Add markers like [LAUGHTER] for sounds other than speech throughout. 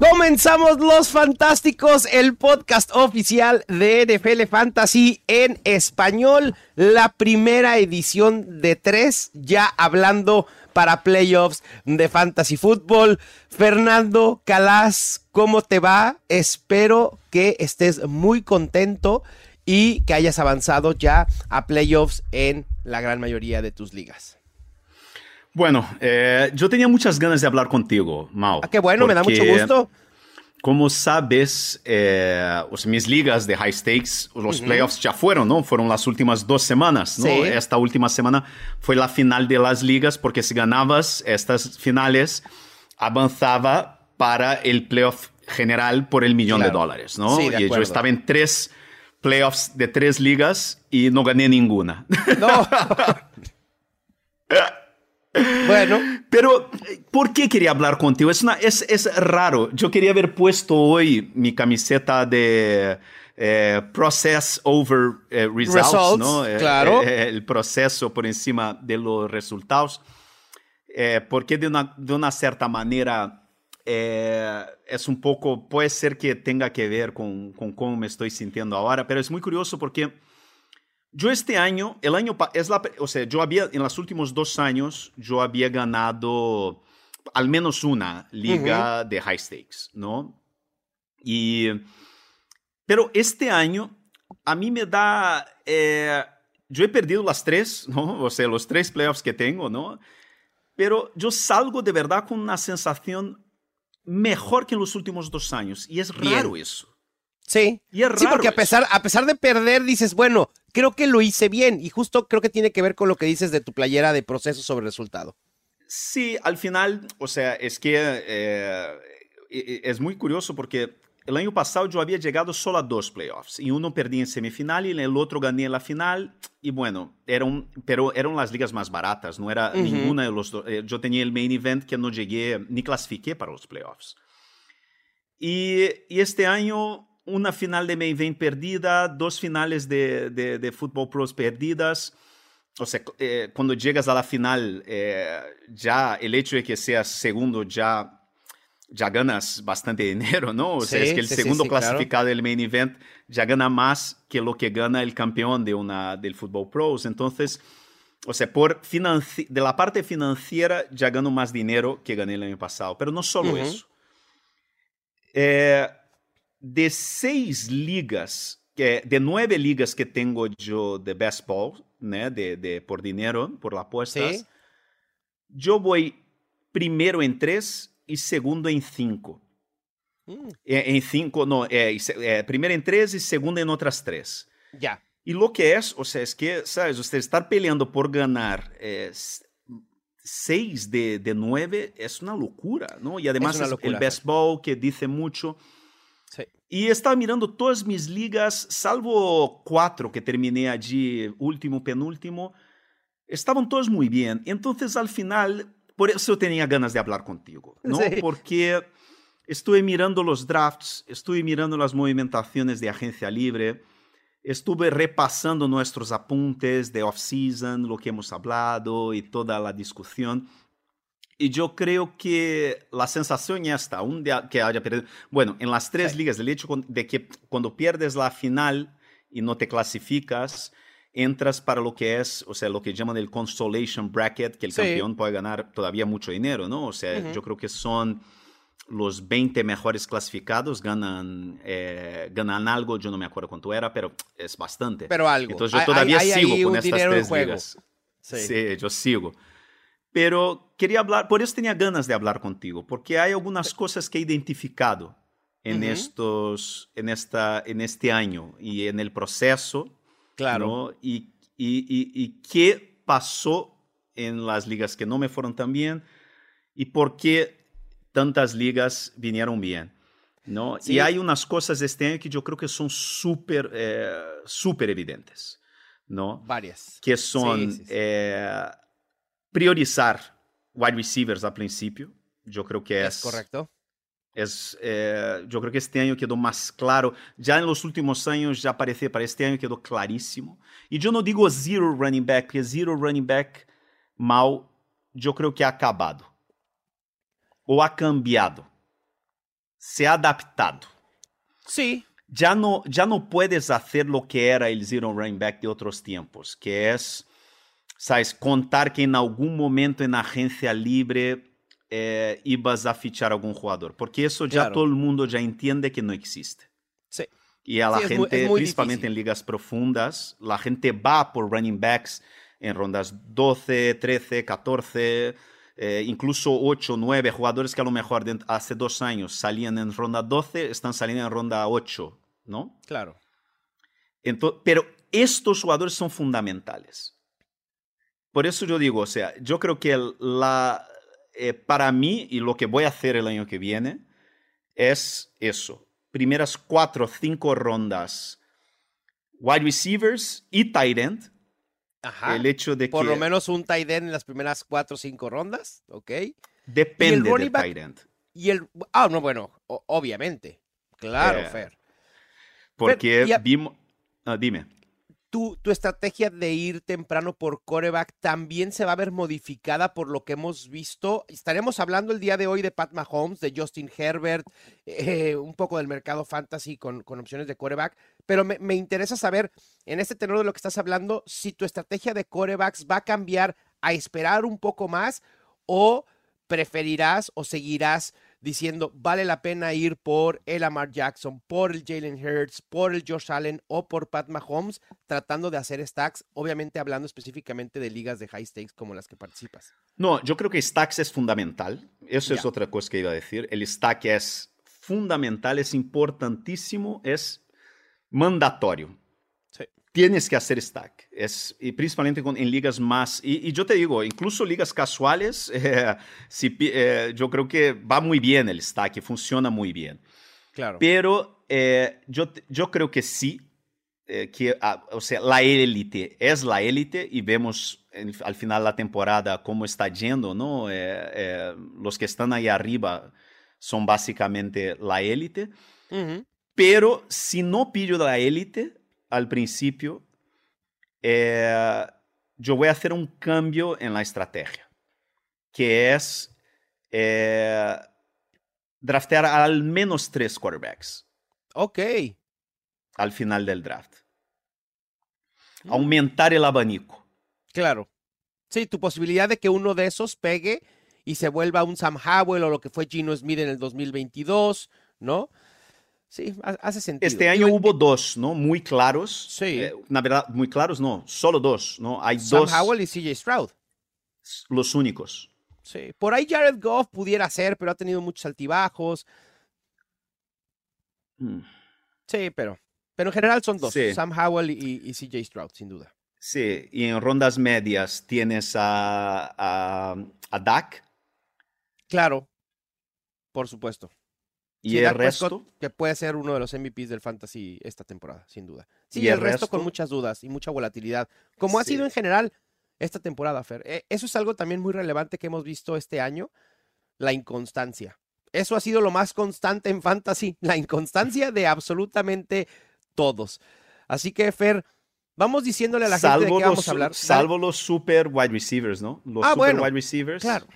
Comenzamos Los Fantásticos, el podcast oficial de NFL Fantasy en español, la primera edición de tres, ya hablando para playoffs de Fantasy Football. Fernando Calas, ¿cómo te va? Espero que estés muy contento y que hayas avanzado ya a playoffs en la gran mayoría de tus ligas. Bueno, eh, yo tenía muchas ganas de hablar contigo, Mau. Ah, qué bueno, me da mucho gusto. Como sabes, eh, mis ligas de high stakes, los playoffs ya fueron, ¿no? Fueron las últimas dos semanas, ¿no? Sí. Esta última semana fue la final de las ligas, porque si ganabas estas finales, avanzaba para el playoff general por el millón Claro. de dólares, ¿no? Sí, de y yo estaba en tres playoffs de tres ligas y no gané ninguna. No. [LAUGHS] bueno, Pero, ¿por qué quería hablar contigo? Es, una, es, es raro. Yo quería haber puesto hoy mi camiseta de eh, Process over eh, results, Results, ¿no? Eh, claro. eh, el proceso por encima de los resultados. Eh, porque de una, de una cierta manera eh, es un poco, puede ser que tenga que ver con, con cómo me estoy sintiendo ahora, pero es muy curioso porque yo este año, el año, es la, o sea, yo había, en los últimos dos años, yo había ganado al menos una liga de high stakes, ¿no? Y, pero este año, a mí me da, eh, yo he perdido las tres, [LAUGHS] ¿no? O sea, los tres playoffs que tengo, ¿no? Pero yo salgo de verdad con una sensación mejor que en los últimos dos años. Y es Bien. raro eso. Sí. Y es sí, raro porque a eso. pesar, a pesar de perder, dices, bueno, creo que lo hice bien. Y justo creo que tiene que ver con lo que dices de tu playera de proceso sobre resultado. Sí, al final, o sea, es que eh, e- e- es muy curioso porque el año pasado yo había llegado solo a dos playoffs y uno perdí en semifinal y el otro gané en la final y bueno, eran, pero eran las ligas más baratas, no era Ujú. ninguna de los dos. eh, Yo tenía el main event que no llegué ni clasifiqué para los playoffs. Y, y este año una final de main event perdida, dos finales de, de, de Football Pros perdidas. O sea, eh, cuando llegas a la final, eh, ya el hecho de que seas segundo ya, ya ganas bastante [LAUGHS] dinero, ¿no? O sea, es que el sí, segundo sí, claro. clasificado del main event ya gana más que lo que gana el campeón de una, del Football Pros. Entonces, o sea, por de la parte financiera ya gano más dinero que gané el año pasado. Pero no solo eso. Eh, de seis ligas, que, de nueve ligas que tengo yo de best ball, né, de, de por dinero, por las apuestas, Sí. yo voy primero en tres y segundo en cinco. Mm, Eh, En cinco, no, eh, eh, primero en tres y segundo en otras tres. ya. Y lo que es, o sea, es que, ¿sabes? Usted estar peleando por ganar eh, seis de, de nueve es una locura, ¿no? Y además una es locura, el best ball que dice mucho. Sí. Y estaba mirando todas mis ligas, salvo cuatro que terminé allí, último, penúltimo, estaban todos muy bien. Entonces, al final, por eso tenía ganas de hablar contigo, ¿no? Sí. Porque estuve mirando los drafts, estuve mirando las movimentaciones de agencia libre, estuve repasando nuestros apuntes de off-season, lo que hemos hablado y toda la discusión. Y yo creo que la sensación está, un día que haya perdido. Bueno, en las tres Sí. ligas, el hecho de que cuando pierdes la final y no te clasificas, entras para lo que es, o sea, lo que llaman el consolation bracket, que el Sí. campeón puede ganar todavía mucho dinero, ¿no? O sea, Ujú. yo creo que son los 20 mejores clasificados ganan, eh, ganan algo, yo no me acuerdo cuánto era, pero es bastante. Pero algo. Entonces yo Hay- todavía hay- hay sigo ahí con estas tres juego. ligas. Sí. Sí, yo sigo. Pero quería hablar, por eso tenía ganas de hablar contigo, porque hay algunas cosas que he identificado en Ujú. estos, en esta, en este año y en el proceso, Claro. ¿no? Y, y, y, y qué pasó en las ligas que no me fueron tan bien y por qué tantas ligas vinieron bien. ¿no? Sí. Y hay unas cosas este año que yo creo que son súper, eh, súper evidentes, ¿no? Varias. Que son sí, sí. eh, priorizar wide receivers a principio, Yo creo que es, Es correcto. es eh, yo creo que este año quedó más claro. Ya en los últimos años ya parecía, para este año quedó clarísimo. Y yo no digo zero running back, porque zero running back mal, yo creo que ha acabado. O ha cambiado. Se ha adaptado. Sí, ya no, ya no puedes hacer lo que era el zero running back de otros tiempos, que es, sabes, contar que en algún momento en agencia libre eh, ibas a fichar algún jugador, porque eso ya Claro. todo el mundo ya entiende que no existe. sí. Y a la Sí, es muy- gente, es muy principalmente difícil. en ligas profundas, la gente va por running backs en rondas 12, 13, 14, eh, incluso 8, 9 jugadores que a lo mejor hace dos años salían en ronda 12, están saliendo en ronda 8, ¿no? Claro. Ento- pero estos jugadores son fundamentales. Por eso yo digo, o sea, yo creo que la, eh, para mí y lo que voy a hacer el año que viene es eso. Primeras cuatro o cinco rondas, wide receivers y tight end. Ajá. El hecho de Por que lo menos un tight end en las primeras cuatro o cinco rondas, ¿ok? depende del tight end. Y el... Ah, no, bueno, o- obviamente. Claro, Eh, Fer. Porque y a- vimos... ah, dime. Tu, tu estrategia de ir temprano por coreback también se va a ver modificada por lo que hemos visto. Estaremos hablando el día de hoy de Pat Mahomes, de Justin Herbert, eh, un poco del mercado fantasy con, con opciones de coreback, pero me, me interesa saber, en este tenor de lo que estás hablando, si tu estrategia de corebacks va a cambiar a esperar un poco más o preferirás o seguirás diciendo vale la pena ir por el Lamar Jackson, por el Jalen Hurts, por el Josh Allen o por Pat Mahomes, tratando de hacer stacks, obviamente hablando específicamente de ligas de high stakes como las que participas. No, yo creo que stacks es fundamental. Eso es otra cosa que iba a decir. El stack es fundamental, es importantísimo, es mandatorio. Sí. Tienes que hacer stack. Es, y principalmente con- en ligas más. Y, y yo te digo, incluso ligas casuales, [LAUGHS] eh, si eh, yo creo que va muy bien el stack, funciona muy bien. Claro. Pero eh, yo, yo creo que sí, eh, que, ah, o sea, la élite es la élite y vemos en- al final de la temporada cómo está yendo, ¿no? Eh, eh, los que están ahí arriba son básicamente la élite. Ujú. Pero si no pillo la élite al principio, eh, yo voy a hacer un cambio en la estrategia, que es eh, draftear al menos tres quarterbacks Ok. al final del draft. Mm. Aumentar el abanico. Claro. Sí, tu posibilidad de que uno de esos pegue y se vuelva un Sam Howell o lo que fue Gino Smith en el 2022, ¿no? Sí, ha- hace sentido. Este año hubo dos, ¿no? Muy claros. Sí. Eh, na verdad, muy claros no, solo dos, ¿no? Hay Sam dos, Howell y CJ Stroud. los únicos. Sí. Por ahí Jared Goff pudiera ser, pero ha tenido muchos altibajos. Mm. Sí, pero, pero en general son dos, Sí. Sam Howell y, y CJ Stroud, sin duda. Sí, y en rondas medias tienes a, a, a Dak Claro, por supuesto. Y el resto. que puede ser uno de los MVPs del fantasy esta temporada, sin duda. Sí, ¿Y el, el resto, con muchas dudas y mucha volatilidad, como ha sido en general esta temporada, Fer. Eh, Eso es algo también muy relevante que hemos visto este año, la inconstancia. Eso ha sido lo más constante en fantasy, la inconstancia de absolutamente todos. Así que, Fer, vamos diciéndole a la gente de qué vamos los, a hablar. salvo los super wide receivers, ¿no? Los Ah, super bueno, wide receivers. Claro.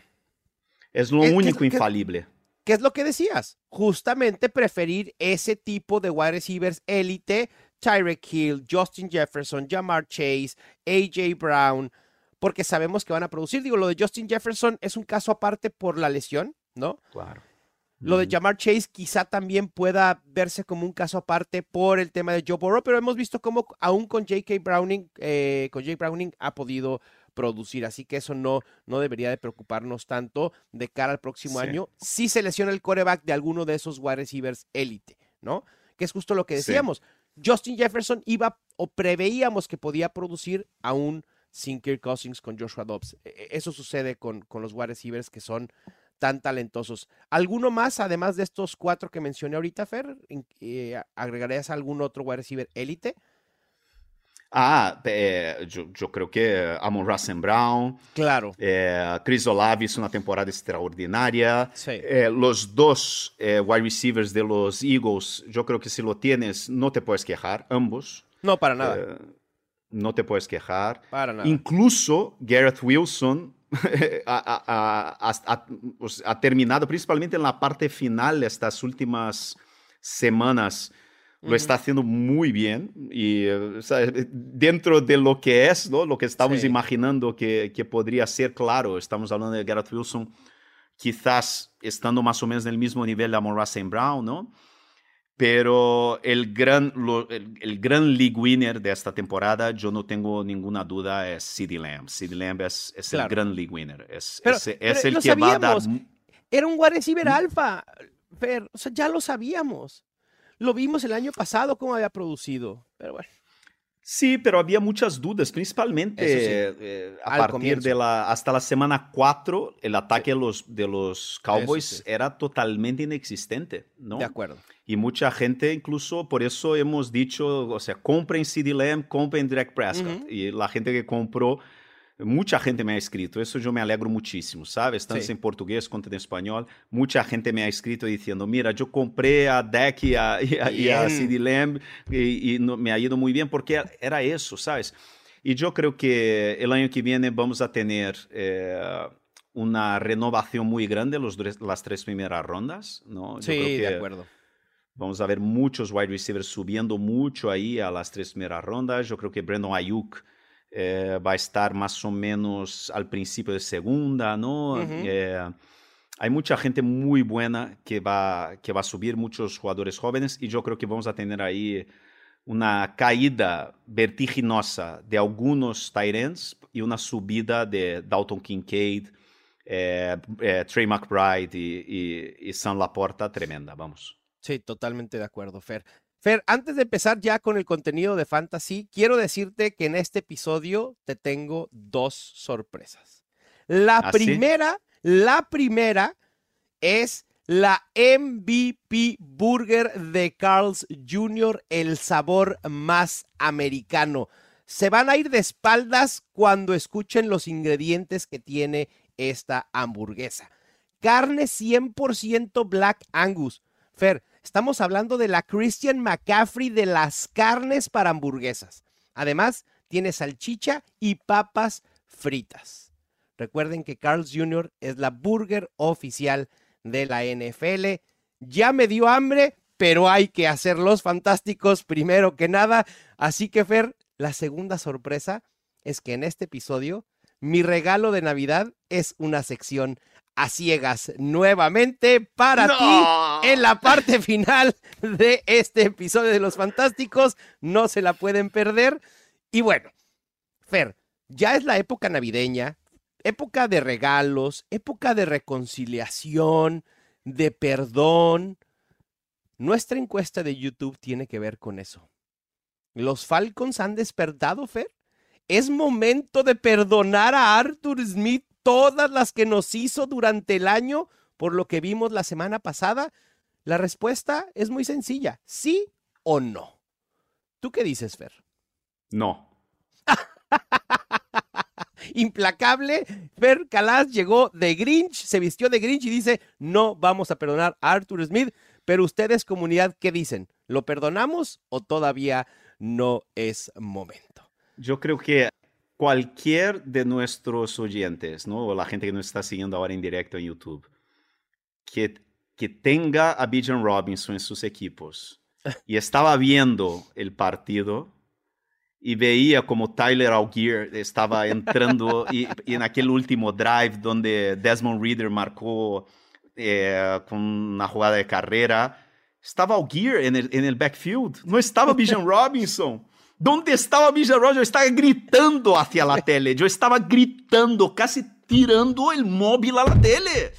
Es lo que- único que- infalible. ¿Qué es lo que decías? Justamente preferir ese tipo de wide receivers élite, Tyreek Hill, Justin Jefferson, Jamar Chase, AJ Brown, porque sabemos que van a producir. Digo, lo de Justin Jefferson es un caso aparte por la lesión, ¿no? Claro. Lo de. Jamar Chase quizá también pueda verse como un caso aparte por el tema de Joe Burrow, pero hemos visto cómo aún con J.K. Browning, eh, con Jake Browning ha podido producir, así que eso no, no debería de preocuparnos tanto de cara al próximo Sí. año si se lesiona el coreback de alguno de esos wide receivers élite, ¿no? Que es justo lo que Sí. decíamos. Justin Jefferson iba o preveíamos que podía producir aún sin Kirk Cousins con Joshua Dobbs. E- Eso sucede con, con los wide receivers que son tan talentosos. ¿Alguno más, además de estos cuatro que mencioné ahorita, Fer? Eh, ¿Agregarías algún otro wide receiver élite? Ah, eh, yo, yo, creo que Amon Russell Brown. Claro. Eh, Chris Olave hizo una temporada extraordinaria. Sí. Eh, los dos eh, wide receivers de los Eagles, yo creo que si lo tienes, no te puedes quejar, ambos. No, para nada. Eh, no te puedes quejar. para nada. Incluso Garrett Wilson [LAUGHS] ha, ha- ha- ha- pues, ha terminado, principalmente en la parte final, estas últimas semanas, lo está haciendo muy bien. Y eh, o sea, dentro de lo que es, ¿no? lo que estamos Sí. imaginando que, que podría ser, claro, estamos hablando de Garrett Wilson, quizás estando más o menos en el mismo nivel de Amon Russell Brown, ¿no? Pero el gran, lo- el, el gran league winner de esta temporada, yo no tengo ninguna duda, es CeeDee Lamb. CeeDee Lamb es, es Claro. el gran league winner. Es, Pero- es- el que va a dar... sabíamos. Era un wide receiver alfa, Fer. O sea, ya lo sabíamos. Lo vimos el año pasado cómo había producido. Pero bueno. Sí, pero había muchas dudas, principalmente sí. eh, a Al partir comienzo. de la hasta la semana 4, el ataque de los, de los Cowboys sí. era totalmente inexistente, ¿no? De acuerdo. Y mucha gente, incluso por eso hemos dicho, o sea, compren CD Lamb, compren Drake Prescott. Ujú. Y la gente que compró, mucha gente me ha escrito, eso yo me alegro muchísimo, ¿sabes? Tanto Sí. en portugués como en español, mucha gente me ha escrito diciendo, mira, yo compré a Dak y a, y a, y a. CD Lamb y, y no- me ha ido muy bien porque era eso, ¿sabes? Y yo creo que el año que viene vamos a tener eh, una renovación muy grande los, las tres primeras rondas, ¿no? Yo Sí, creo de que acuerdo. Vamos a ver muchos wide receivers subiendo mucho ahí a las tres primeras rondas. Yo creo que Brandon Ayuk eh, va a estar más o menos al principio de segunda, ¿no? Eh, hay mucha gente muy buena que va, que va a subir, muchos jugadores jóvenes, y yo creo que vamos a tener ahí una caída vertiginosa de algunos ends y una subida de Dalton Kincaid, eh, eh, Trey McBride y, y, y Sam Laporta tremenda, vamos. Sí, totalmente de acuerdo, Fer. Fer, antes de empezar ya con el contenido de Fantasy, quiero decirte que en este episodio te tengo dos sorpresas. La ¿Ah, sí? primera, la primera es la MVP Burger de Carl's Jr., el sabor más americano. Se van a ir de espaldas cuando escuchen los ingredientes que tiene esta hamburguesa. Carne 100% Black Angus. Fer, estamos hablando de la Christian McCaffrey de las carnes para hamburguesas. Además, tiene salchicha y papas fritas. Recuerden que Carl's Jr. es la burger oficial de la NFL. Ya me dio hambre, pero hay que hacer los fantásticos primero que nada. Así que, Fer, la segunda sorpresa es que en este episodio mi regalo de Navidad es una sección a ciegas nuevamente para ¡No! ti en la parte final de este episodio de Los Fantásticos. No se la pueden perder. Y bueno, Fer, ya es la época navideña, época de regalos, época de reconciliación, de perdón. Nuestra encuesta de YouTube tiene que ver con eso. ¿Los Falcons han despertado, Fer? ¿Es momento de perdonar a Arthur Smith todas las que nos hizo durante el año por lo que vimos la semana pasada? La respuesta es muy sencilla, sí o no. ¿Tú qué dices, Fer? No. [LAUGHS] Implacable, Fer Calas llegó de Grinch, se vistió de Grinch y dice, no vamos a perdonar a Arthur Smith, pero ustedes comunidad, ¿qué dicen? ¿Lo perdonamos o todavía no es momento? Yo creo que cualquier de nuestros oyentes, ¿no? O la gente que nos está siguiendo ahora en directo en YouTube, que, que tenga a Bijan Robinson en sus equipos [LAUGHS] y estaba viendo el partido y veía como Tyler Algier estaba entrando y, y en aquel último drive donde Desmond Reader marcó eh, con una jugada de carrera, estaba Algier en el, en el backfield, no estaba Bijan [LAUGHS] Robinson. ¿Dónde estaba Bijan Robinson? Yo estaba gritando hacia la [LAUGHS] tele, yo estaba gritando, casi tirando el móvil a la tele.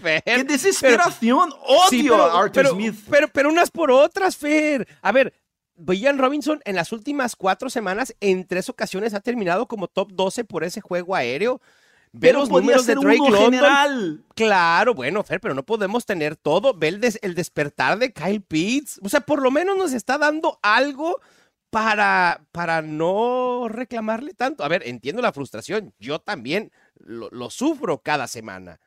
Fer, ¡Qué desesperación! ¡Odio Sí, pero, a Arthur pero- Smith! Pero, pero unas por otras, Fer. A ver, Brian Robinson en las últimas cuatro semanas, en tres ocasiones ha terminado como top 12 por ese juego aéreo. Ve Pero los números de Drake London. general. Claro, bueno, Fer, pero no podemos tener todo. Ve el, des- el despertar de Kyle Pitts. O sea, por lo menos nos está dando algo para, para no reclamarle tanto. A ver, entiendo la frustración, yo también lo, lo sufro cada semana.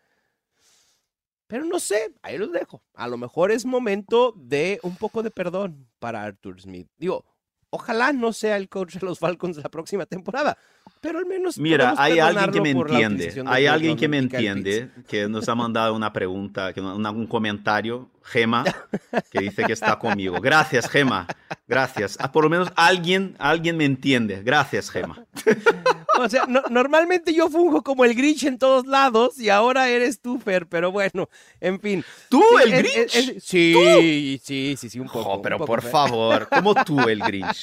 Pero no sé, ahí los dejo. A lo mejor es momento de un poco de perdón para Arthur Smith. Digo, ojalá no sea el coach de los Falcons la próxima temporada, pero al menos. Mira, hay alguien que me entiende. Hay alguien que me entiende, que nos ha mandado una pregunta, que, un comentario, Gema, que dice que está conmigo. Gracias, Gema. Gracias. Ah, por lo menos alguien, alguien me entiende. Gracias, Gema. [LAUGHS] O sea, normalmente yo funjo como el Grinch en todos lados y ahora eres tú, Fer, pero bueno, en fin. ¿Tú, el Grinch? sí, sí, sí, sí, un poco. pero un por favor, como tú, el Grinch.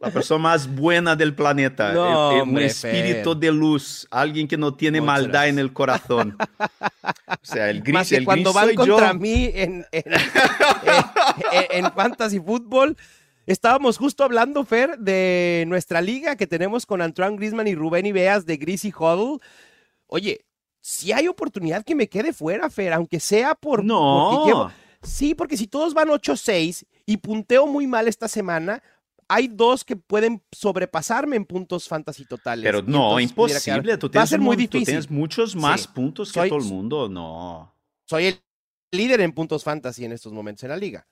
La persona más buena del planeta. No, un espíritu de luz. Alguien que no tiene maldad en el corazón. O sea, el Grinch, el cuando van contra mí en, en, [LAUGHS] en Fantasy Football Estábamos justo hablando, Fer, de nuestra liga que tenemos con Antoine Grisman y Rubén Ibeas de Greasy Huddle. Oye, si hay oportunidad que me quede fuera, Fer, aunque sea por. No. Sí, porque si todos van 8-6 y punteo muy mal esta semana, hay dos que pueden sobrepasarme en puntos fantasy totales. Pero no, imposible. Tú tienes, Va a ser muy difícil. tienes muchos más puntos que todo el mundo. No. Soy el líder en puntos fantasy en estos momentos en la liga.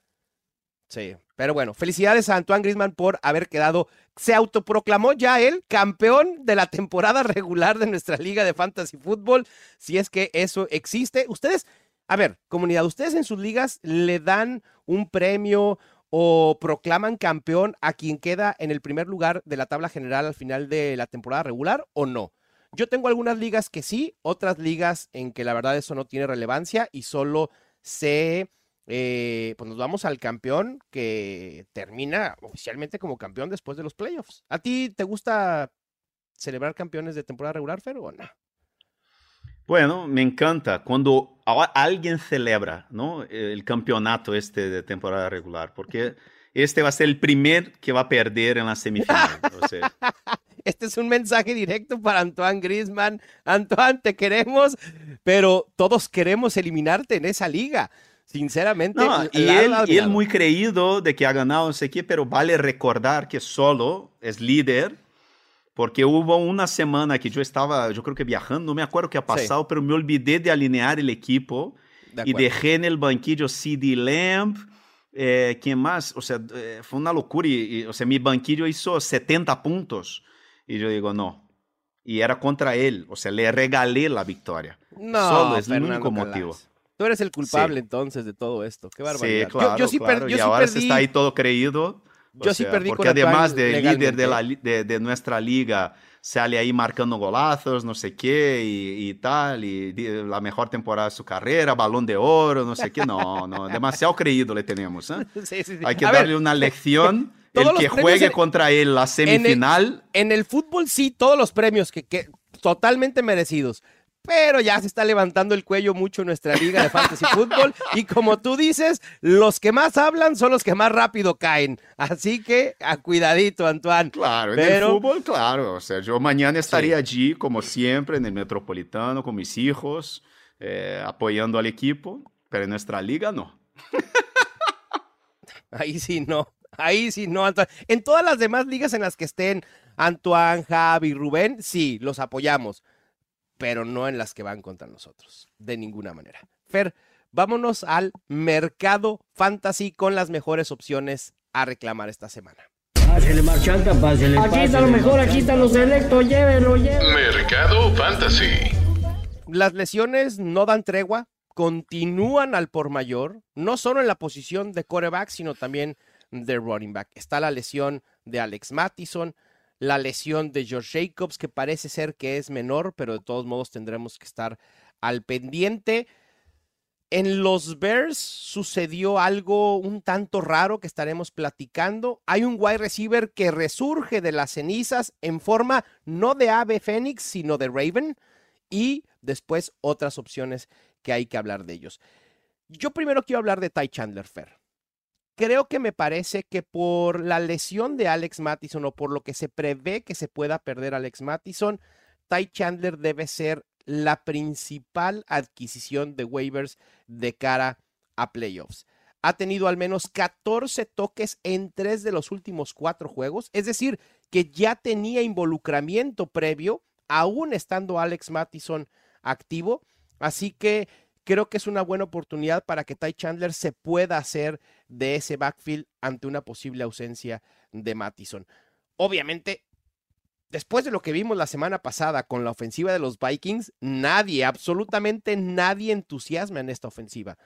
Sí, pero bueno, felicidades a Antoine Grisman por haber quedado, se autoproclamó ya él campeón de la temporada [LAUGHS] regular de nuestra liga de fantasy fútbol, si es que eso existe. Ustedes, a ver, comunidad, ustedes en sus ligas le dan un premio o proclaman campeón a quien queda en el primer lugar de la tabla general al final de la temporada regular o no. Yo tengo algunas ligas que sí, otras ligas en que la verdad eso no tiene relevancia y solo se eh, pues nos vamos al campeón que termina oficialmente como campeón después de los playoffs. ¿A ti te gusta celebrar campeones de temporada regular, Fer, o no? Bueno, me encanta cuando alguien celebra ¿no? el campeonato este de temporada regular, porque este va a ser el primer que va a perder en la semifinal. [LAUGHS] Este es un mensaje directo para Antoine Grisman. Antoine, te queremos, pero todos queremos eliminarte en esa liga. Sinceramente, y, él, y él muy creído de que ha ganado no sé qué, pero vale recordar que solo es líder porque hubo una semana que yo estaba, yo creo que viajando, no me acuerdo qué ha pasado, pero me olvidé de alinear el equipo y dejé en el banquillo CD Lamb, eh, ¿quién más? O sea, eh, fue una locura. Y, o sea, mi banquillo hizo 70 puntos. Y yo digo, no. Y era contra él. O sea, le regalé la victoria. No, Solo es el único motivo. Tú eres el culpable entonces de todo esto. Qué barbaridad. Sí, claro, yo, sí claro. y ahora se está ahí todo creído. Yo sí perdí Porque además de líder de, la, de, de, nuestra liga, sale ahí marcando golazos, no sé qué, y, y, tal, y la mejor temporada de su carrera, balón de oro, no sé qué. No, no, demasiado creído le tenemos. ¿eh? [LAUGHS] Sí, sí, Hay que darle una [LAUGHS] lección. el que juegue contra él la semifinal. En el, en el, fútbol sí, todos los premios que, que totalmente merecidos pero ya se está levantando el cuello mucho nuestra liga de fantasy fútbol y como tú dices, los que más hablan son los que más rápido caen. Así que a cuidadito, Antoine. Claro, en el fútbol, claro. O sea, yo mañana estaría allí, como siempre, en el Metropolitano con mis hijos, eh, apoyando al equipo, pero en nuestra liga no. Ahí sí no. Ahí sí no, Antoine. En todas las demás ligas en las que estén Antoine, Javi, Rubén, sí, los apoyamos pero no en las que van contra nosotros, de ninguna manera. Fer, vámonos al mercado fantasy con las mejores opciones a reclamar esta semana. Pásele, marchanta, pásele, Aquí está lo mejor, aquí están los selectos, llévelo, llévelo. Mercado fantasy. Las lesiones no dan tregua, continúan al por mayor, no solo en la posición de coreback, sino también de running back. Está la lesión de Alex Mattison, la lesión de George Jacobs, que parece ser que es menor, pero de todos modos tendremos que estar al pendiente. En los Bears sucedió algo un tanto raro que estaremos platicando. Hay un wide receiver que resurge de las cenizas en forma no de ave fénix, sino de Raven. Y después otras opciones que hay que hablar de ellos. Yo primero quiero hablar de Ty Chandler Fair creo que me parece que por la lesión de Alex Mattison o por lo que se prevé que se pueda perder Alex Mattison, Ty Chandler debe ser la principal adquisición de waivers de cara a playoffs. ha tenido al menos 14 toques en tres de los últimos cuatro juegos, es decir, que ya tenía involucramiento previo, aún estando Alex Mattison activo. Así que creo que es una buena oportunidad para que Ty Chandler se pueda hacer de ese backfield ante una posible ausencia de Mattison. Obviamente, después de lo que vimos la semana pasada con la ofensiva de los Vikings, nadie, absolutamente nadie entusiasma en esta ofensiva.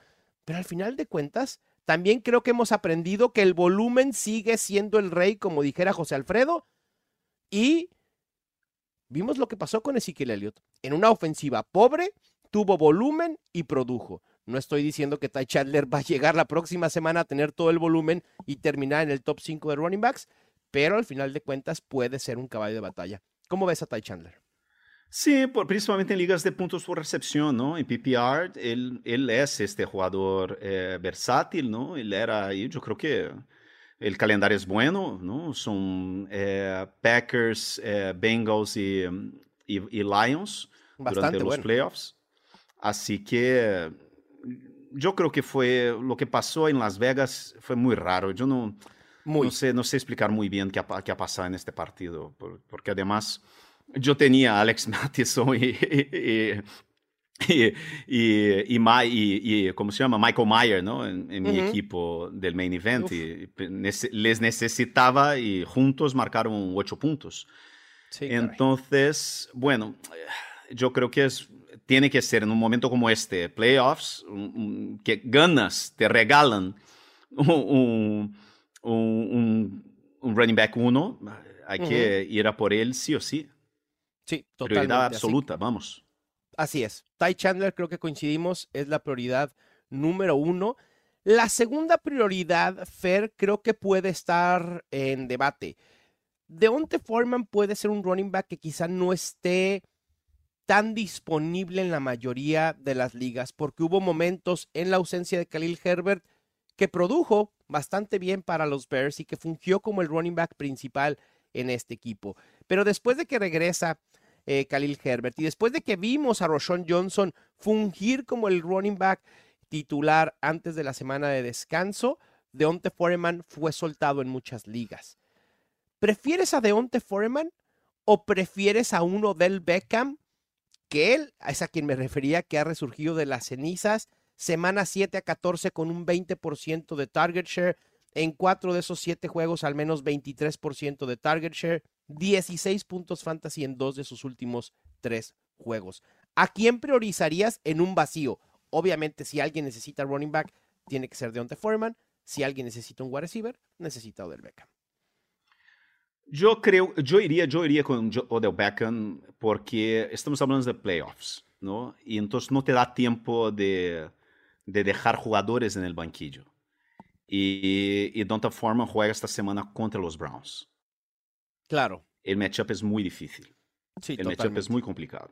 Pero al final de cuentas, también creo que hemos aprendido que el volumen sigue siendo el rey, como dijera José Alfredo, y vimos lo que pasó con Ezekiel Elliott. En una ofensiva pobre, tuvo volumen y produjo. No estoy diciendo que Ty Chandler va a llegar la próxima semana a tener todo el volumen y terminar en el top 5 de running backs, pero al final de cuentas puede ser un caballo de batalla. ¿Cómo ves a Ty Chandler? Sí, por, principalmente en ligas de puntos por recepción, ¿no? En PPR, él, él es este jugador eh, versátil, ¿no? Él era yo creo que el calendario es bueno, ¿no? Son eh, Packers, eh, Bengals y, y, y Lions Bastante durante los bueno. playoffs. Así que yo creo que fue lo que pasó en Las Vegas fue muy raro. Yo no, Muy. no sé, no sé explicar muy bien qué ha, qué ha pasado en este partido, por- porque además yo tenía a Alex Mattison y, y, y, y, y Ma- y- y- ¿cómo se llama? Michael Mayer, ¿no? En, en mi equipo del main event y nece- les necesitaba y juntos marcaron ocho puntos. Sí. Entonces, bueno, yo creo que es, tiene que ser en un momento como este, playoffs, que ganas te regalan un, un, un- un running back uno, hay que ir a por él sí o sí. sí, totalmente. Prioridad Así- absoluta, vamos. Así es. Ty Chandler, creo que coincidimos, es la prioridad número uno. La segunda prioridad, Fer, creo que puede estar en debate. Deonte Foreman puede ser un running back que quizá no esté tan disponible en la mayoría de las ligas, porque hubo momentos en la ausencia de Khalil Herbert que produjo bastante bien para los Bears y que fungió como el running back principal en este equipo. Pero después de que regresa eh, Khalil Herbert y después de que vimos a Roshon Johnson fungir como el running back titular antes de la semana de descanso, Deonte Foreman fue soltado en muchas ligas. ¿Prefieres a Deonte Foreman o prefieres a uno del Beckham? Que él, es a quien me refería, que ha resurgido de las cenizas, semana 7 a 14 con un 20% de target share, en cuatro de esos siete juegos al menos 23% de target share, 16 puntos fantasy en dos de sus últimos tres juegos. ¿A quién priorizarías en un vacío? Obviamente, si alguien necesita running back, tiene que ser Deontay Foreman. Si alguien necesita un wide receiver, necesita Odell Beckham. Yo creo, yo iría, yo iría con Jo- Odell Beckham porque estamos hablando de playoffs, ¿no? Y entonces no te da tiempo de, de dejar jugadores en el banquillo. Y, y Donta Foreman juega esta semana contra los Browns. Claro, El matchup es muy difícil. sí, El matchup es muy complicado.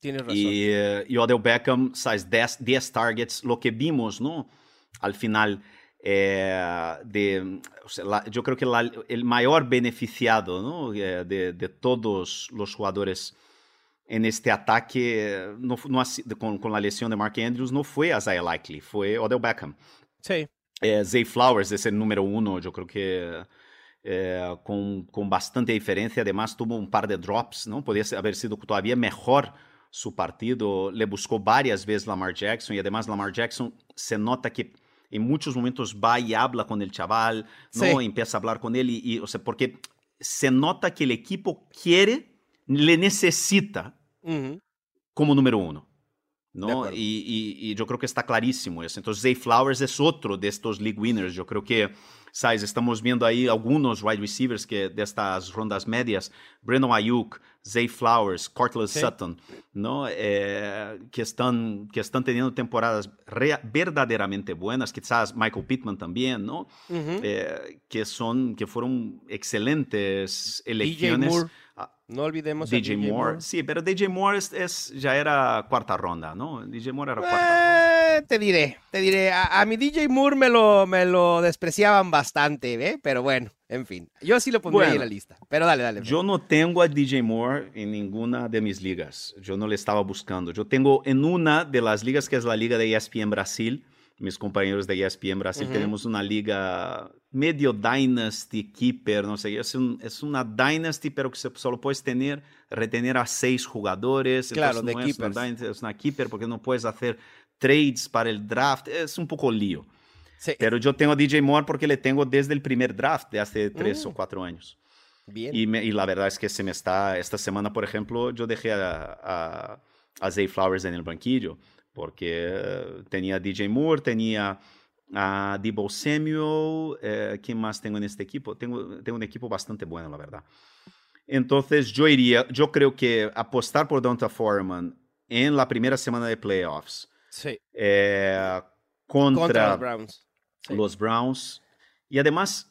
Tienes razón. Y, y Odell Beckham, sabes, 10, 10 targets, lo que vimos, ¿no? Al final, eh, de, o la- yo creo que la- el mayor beneficiado, ¿no? Eh, De, de todos los jugadores en este ataque, no, no con, con la lesión de Mark Andrews, no fue Isaiah Likely, fue Odell Beckham. Sí, Eh, Zay Flowers es el número uno, yo creo que con, con bastante diferencia. Además, tuvo un par de drops, ¿no? Podía haber sido todavía mejor su partido. Le buscó varias veces Lamar Jackson y además Lamar Jackson se nota que en muchos momentos va y habla con el chaval, ¿no? Sí. Empieza a hablar con él y, y, o sea, porque se nota que el equipo quiere, le necesita como número uno. ¿No? Y, y- yo creo que está clarísimo eso. Entonces, Zay Flowers es otro de estos league winners. Yo creo que, ¿sabes? Estamos viendo ahí algunos wide receivers que de estas rondas medias, Breno Ayuk, Zay Flowers, Cortland Sí. Sutton, ¿no? Eh, que, están, que están teniendo temporadas rea- verdaderamente buenas. Quizás Michael Pittman también, ¿no? ujú. Eh, que, son, que fueron excelentes DJ elecciones. Moore, Ah, no olvidemos a DJ, Moore. Sí, pero DJ Moore es, es- ya era cuarta ronda, ¿no? DJ Moore era cuarta ronda. Eh, te diré, te diré. A, a mi DJ Moore me lo, me lo despreciaban bastante, ¿eh? Pero bueno, en fin. Yo sí lo pondría ahí en la lista. Pero dale, dale. Yo no tengo a DJ Moore en ninguna de mis ligas. Yo no le estaba buscando. Yo tengo en una de las ligas que es la liga de ESPN Brasil, mis compañeros de ESPN Brasil, tenemos una liga medio Dynasty Keeper, no sé, es, un, es una Dynasty, pero que solo puedes tener, retener a seis jugadores. Claro, de no es una, es una Keeper porque no puedes hacer trades para el draft, es un poco lío. Sí. Pero yo tengo a DJ Moore porque le tengo desde el primer draft de hace tres o mm. cuatro años. Bien. Y, y, la verdad es que se me está, esta semana, por ejemplo, yo dejé a, a, a Zay Flowers en el banquillo porque eh, tenía a DJ Moore, tenía a Debo Samuel, eh, ¿quién más tengo en este equipo? Tengo, tengo un equipo bastante bueno, la verdad. Entonces yo iría, yo creo que apostar por Donta Foreman en la primera semana de playoffs sí. eh, contra, contra, los Browns. Sí. Los Browns. Y además,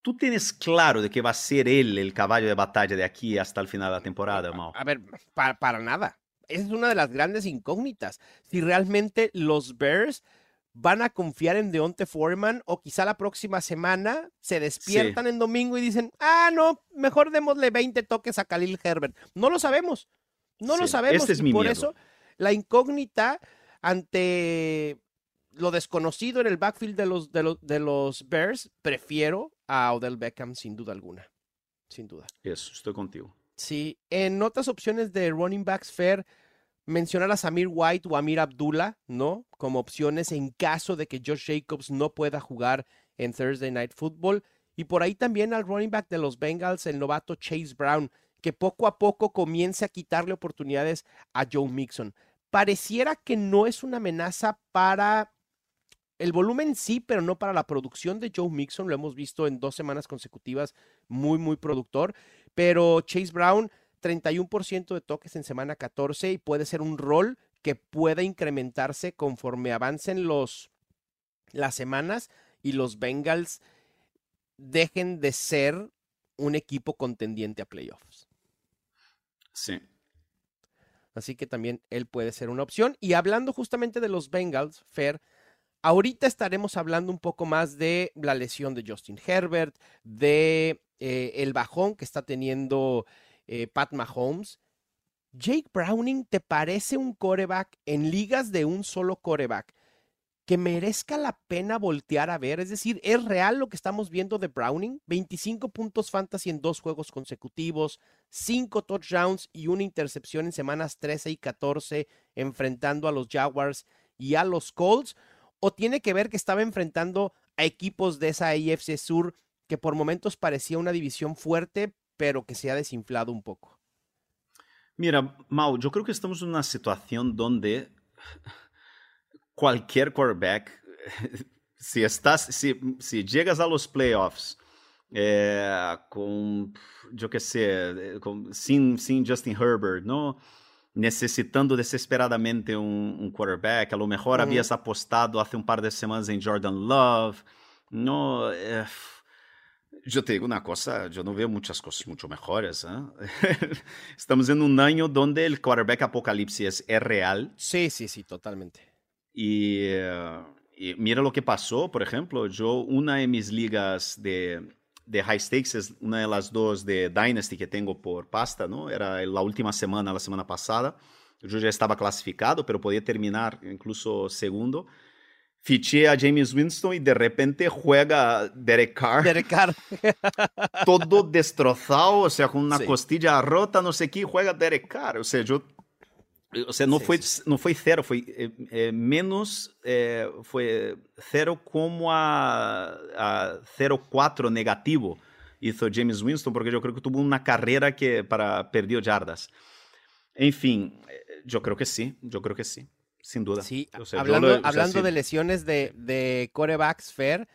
tú tienes claro de que va a ser él el caballo de batalla de aquí hasta el final de la temporada, Mao. A ver, para, para nada. Esa es una de las grandes incógnitas. Si realmente los Bears van a confiar en Deonte Foreman o quizá la próxima semana se despiertan Sí. en domingo y dicen, ah, no, mejor démosle 20 toques a Khalil Herbert. No lo sabemos, no lo sabemos. este es y mi por miedo. eso la incógnita ante lo desconocido en el backfield de los, de los, de los Bears, prefiero a Odell Beckham sin duda alguna. Sin duda. Eso, estoy contigo. Sí, en otras opciones de running backs fair, mencionar a Samir White o Amir Abdullah, ¿no? Como opciones en caso de que Josh Jacobs no pueda jugar en Thursday Night Football. Y por ahí también al running back de los Bengals, el novato Chase Brown, que poco a poco comience a quitarle oportunidades a Joe Mixon. Pareciera que no es una amenaza para el volumen sí, pero no para la producción de Joe Mixon. Lo hemos visto en dos semanas consecutivas, muy, muy productor. Pero Chase Brown, 31% de toques en semana 14 y puede ser un rol que pueda incrementarse conforme avancen los, las semanas y los Bengals dejen de ser un equipo contendiente a playoffs. Sí. Así que también él puede ser una opción. Y hablando justamente de los Bengals, Fer, ahorita estaremos hablando un poco más de la lesión de Justin Herbert, de eh, el bajón que está teniendo eh, Pat Mahomes. Jake Browning, ¿te parece un coreback en ligas de un solo coreback que merezca la pena voltear a ver? Es decir, ¿es real lo que estamos viendo de Browning? 25 puntos fantasy en dos juegos consecutivos, 5 touchdowns y una intercepción en semanas 13 y 14 enfrentando a los Jaguars y a los Colts. ¿O tiene que ver que estaba enfrentando a equipos de esa AFC Sur que por momentos parecía una división fuerte, pero que se ha desinflado un poco? Mira, Mau, yo creo que estamos en una situación donde cualquier quarterback, [LAUGHS] si estás, si, si llegas a los playoffs eh, con, yo qué sé, con, sin, sin Justin Herbert, ¿no? Necesitando desesperadamente un, un quarterback, a lo mejor Ujú. habías apostado hace un par de semanas en Jordan Love, no, eh, yo te digo una cosa, yo no veo muchas cosas mucho mejores. ¿eh? [LAUGHS] Estamos en un año donde el quarterback apocalipsis es real Sí, sí, sí, totalmente. y, eh, y mira lo que pasó, por ejemplo, yo una de mis ligas de, de high stakes es una de las dos de Dynasty que tengo por pasta, ¿no? Era la última semana, la semana pasada. Yo ya estaba clasificado, pero podía terminar incluso segundo. Fiché a James Winston y de repente juega Derek Carr Derek Carr. [LAUGHS] todo destrozado, o sea, con una Sí. costilla rota, no sé qué, juega Derek Carr. O sea, yo. O sea, no, Sí, fue, sí. no fue cero, fue eh, eh, menos, eh, fue cero como a, a 0,4 negativo hizo James Winston, porque yo creo que tuvo una carrera que para perdió yardas. En fin, eh, yo creo que sí, yo creo que sí, sin duda. Sí, O sea, yo hablando, lo- o sea, hablando sí. de lesiones de, de corebacks fair,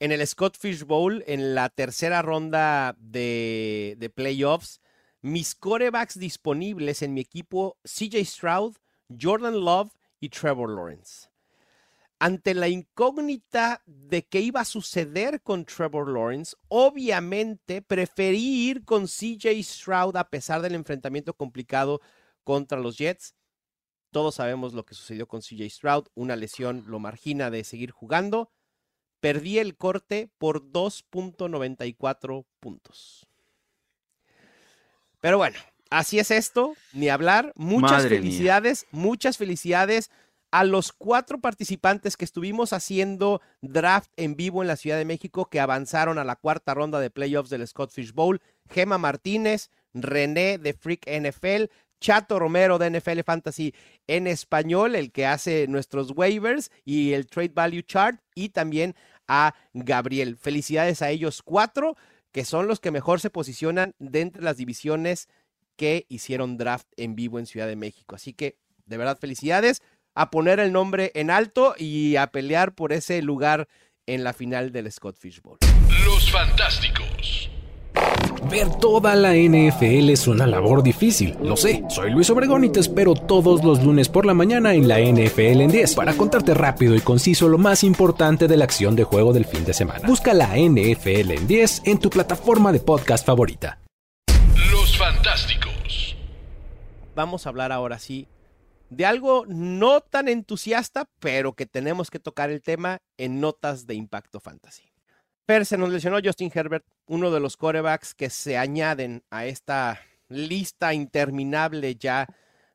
en el Scott Fish Bowl, en la tercera ronda de, de playoffs, mis corebacks disponibles en mi equipo, CJ Stroud, Jordan Love y Trevor Lawrence. Ante la incógnita de qué iba a suceder con Trevor Lawrence, obviamente preferí ir con CJ Stroud a pesar del enfrentamiento complicado contra los Jets. Todos sabemos lo que sucedió con CJ Stroud, una lesión lo margina de seguir jugando. Perdí el corte por 2.94 puntos. Pero bueno, así es esto, ni hablar. Muchas Madre mía. felicidades, muchas felicidades a los cuatro participantes que estuvimos haciendo draft en vivo en la Ciudad de México que avanzaron a la cuarta ronda de playoffs del Scott Bowl. Gema Martínez, René de Freak NFL, Chato Romero de NFL Fantasy en español, el que hace nuestros waivers y el Trade Value Chart, y también a Gabriel. Felicidades a ellos cuatro, que son los que mejor se posicionan dentro de las divisiones que hicieron draft en vivo en Ciudad de México. Así que, de verdad, felicidades a poner el nombre en alto y a pelear por ese lugar en la final del Scott Bowl. Los Fantásticos. Ver toda la NFL es una labor difícil, lo sé. Soy Luis Obregón y te espero todos los lunes por la mañana en la NFL en 10 para contarte rápido y conciso lo más importante de la acción de juego del fin de semana. Busca la NFL en 10 en tu plataforma de podcast favorita. Los Fantásticos. Vamos a hablar ahora sí de algo no tan entusiasta, pero que tenemos que tocar el tema en notas de impacto fantasy. Se nos lesionó Justin Herbert, uno de los corebacks que se añaden a esta lista interminable ya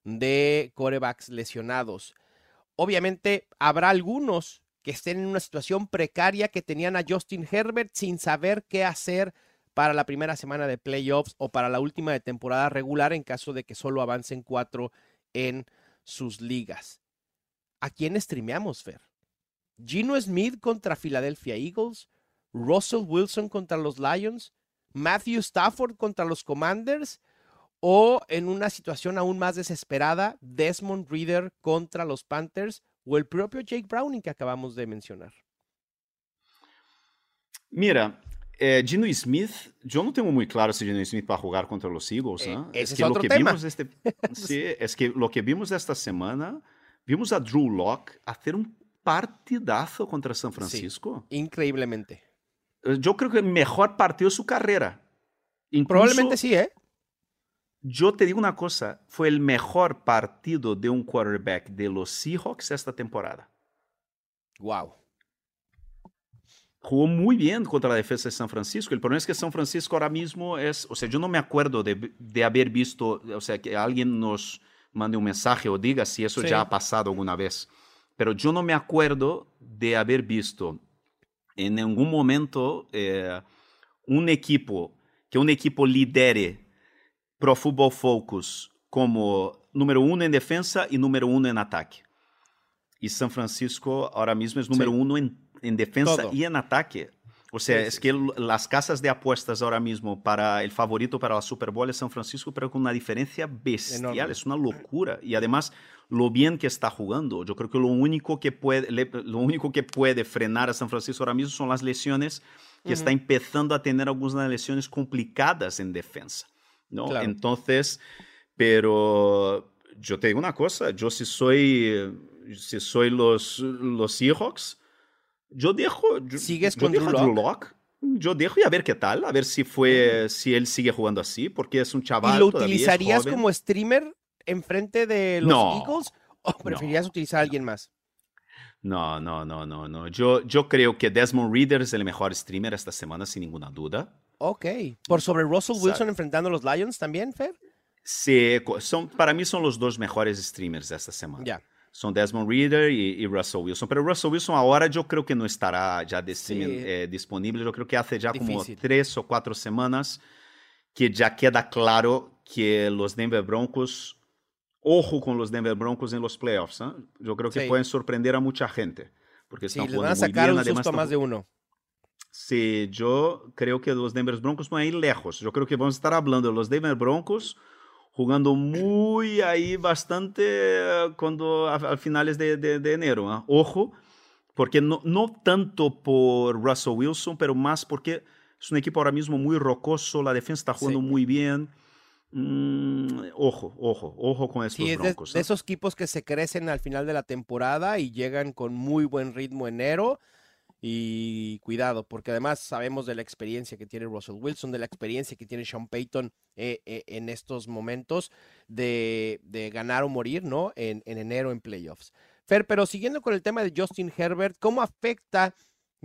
de corebacks lesionados. Obviamente habrá algunos que estén en una situación precaria que tenían a Justin Herbert sin saber qué hacer para la primera semana de playoffs o para la última de temporada regular en caso de que solo avancen cuatro en sus ligas. ¿A quién streameamos, Fer? ¿Gino Smith contra Philadelphia Eagles? Russell Wilson contra los Lions, Matthew Stafford contra los Commanders o en una situación aún más desesperada, Desmond Reader contra los Panthers o el propio Jake Browning que acabamos de mencionar. Mira, eh, Gino Smith, yo no tengo muy claro si Gino Smith va a jugar contra los Eagles. Eh, es, que lo que vimos este, [LAUGHS] sí, es que lo que vimos esta semana, vimos a Drew Locke hacer un partidazo contra San Francisco. increíblemente. Eh, yo creo que mejor partió su carrera. Probablemente sí, ¿eh? Yo te digo una cosa, fue el mejor partido de un quarterback de los Seahawks esta temporada. Wow. Jugó muy bien contra la defensa de San Francisco. El problema es que San Francisco ahora mismo es, o sea, yo no me acuerdo de, de haber visto, o sea, que alguien nos mande un mensaje o diga si eso ya ha pasado alguna vez. Pero yo no me acuerdo de haber visto en algún momento eh, un equipo, que un equipo lidere Pro Football Focus como número uno en defensa y número uno en ataque. Y San Francisco ahora mismo es número uno en, en defensa y en ataque. O sea, es que las casas de apuestas ahora mismo para el favorito para la Super Bowl es San Francisco, pero con una diferencia bestial, es una locura. Y además, lo bien que está jugando. Yo creo que lo único que puede, lo único que puede frenar a San Francisco ahora mismo son las lesiones, que está empezando a tener algunas lesiones complicadas en defensa. ¿no? Entonces, pero yo te digo una cosa, yo si soy, si soy los, los Seahawks, yo dejo, ¿Sigues yo con dejo Drew Lock? Yo dejo y a ver qué tal, a ver si fue, si él sigue jugando así, porque es un chaval. ¿Y lo utilizarías como streamer enfrente de los Eagles o preferirías utilizar a alguien más? No, no, no, no, no. Yo, yo creo que Desmond Reader es el mejor streamer esta semana, sin ninguna duda. Ok. ¿Por sobre Russell Wilson enfrentando a los Lions también, Fer? Sí, son, para mí son los dos mejores streamers de esta semana. Ya. Son Desmond Reader y, Russell Wilson. Pero Russell Wilson ahora yo creo que no estará ya eh, disponible. Yo creo que hace ya como tres o cuatro semanas que ya queda claro que los Denver Broncos ojo con los Denver Broncos en los playoffs. ¿eh? Yo creo que pueden sorprender a mucha gente. Porque están sí, van a sacar un susto más de uno. Sí, yo creo que los Denver Broncos van a ir lejos. Yo creo que vamos a estar hablando de los Denver Broncos jugando muy ahí bastante eh, cuando a, finales de, de, enero. ¿eh? Ojo, porque no, no tanto por Russell Wilson, pero más porque es un equipo ahora mismo muy rocoso, la defensa está jugando muy bien. Mm, ojo, ojo, ojo con estos broncos. De, esos equipos que se crecen al final de la temporada y llegan con muy buen ritmo enero. Y cuidado, porque además sabemos de la experiencia que tiene Russell Wilson, de la experiencia que tiene Sean Payton eh, eh, en estos momentos de, ganar o morir, ¿no? En, en, enero en playoffs. Fer, pero siguiendo con el tema de Justin Herbert, ¿cómo afecta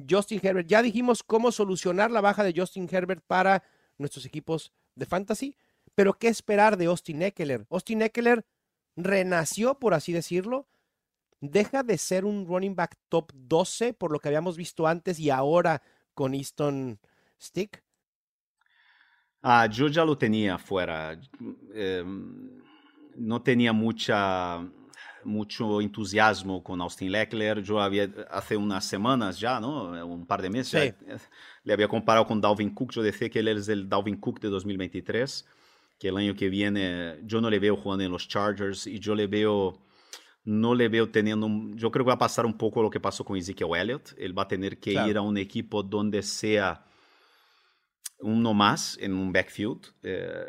Justin Herbert? Ya dijimos cómo solucionar la baja de Justin Herbert para nuestros equipos de fantasy, pero ¿qué esperar de Austin Eckler? Austin Eckler renació, por así decirlo, deja de ser un running back top 12 por lo que habíamos visto antes y ahora con Easton Stick? Ah, yo ya lo tenía fuera. Eh, no tenía mucha, mucho entusiasmo con Austin Leckler. Yo había, hace unas semanas ya, ¿no? Un par de meses, Sí. ya, eh, le había comparado con Dalvin Cook. Yo decía que él es el Dalvin Cook de 2023, que el año que viene yo no le veo jugando en los Chargers y yo le veo, no le veo teniendo, un- yo creo que va a pasar un poco lo que pasó con Ezekiel Elliott. Él va a tener que Claro. ir a un equipo donde sea uno más en un backfield. eh,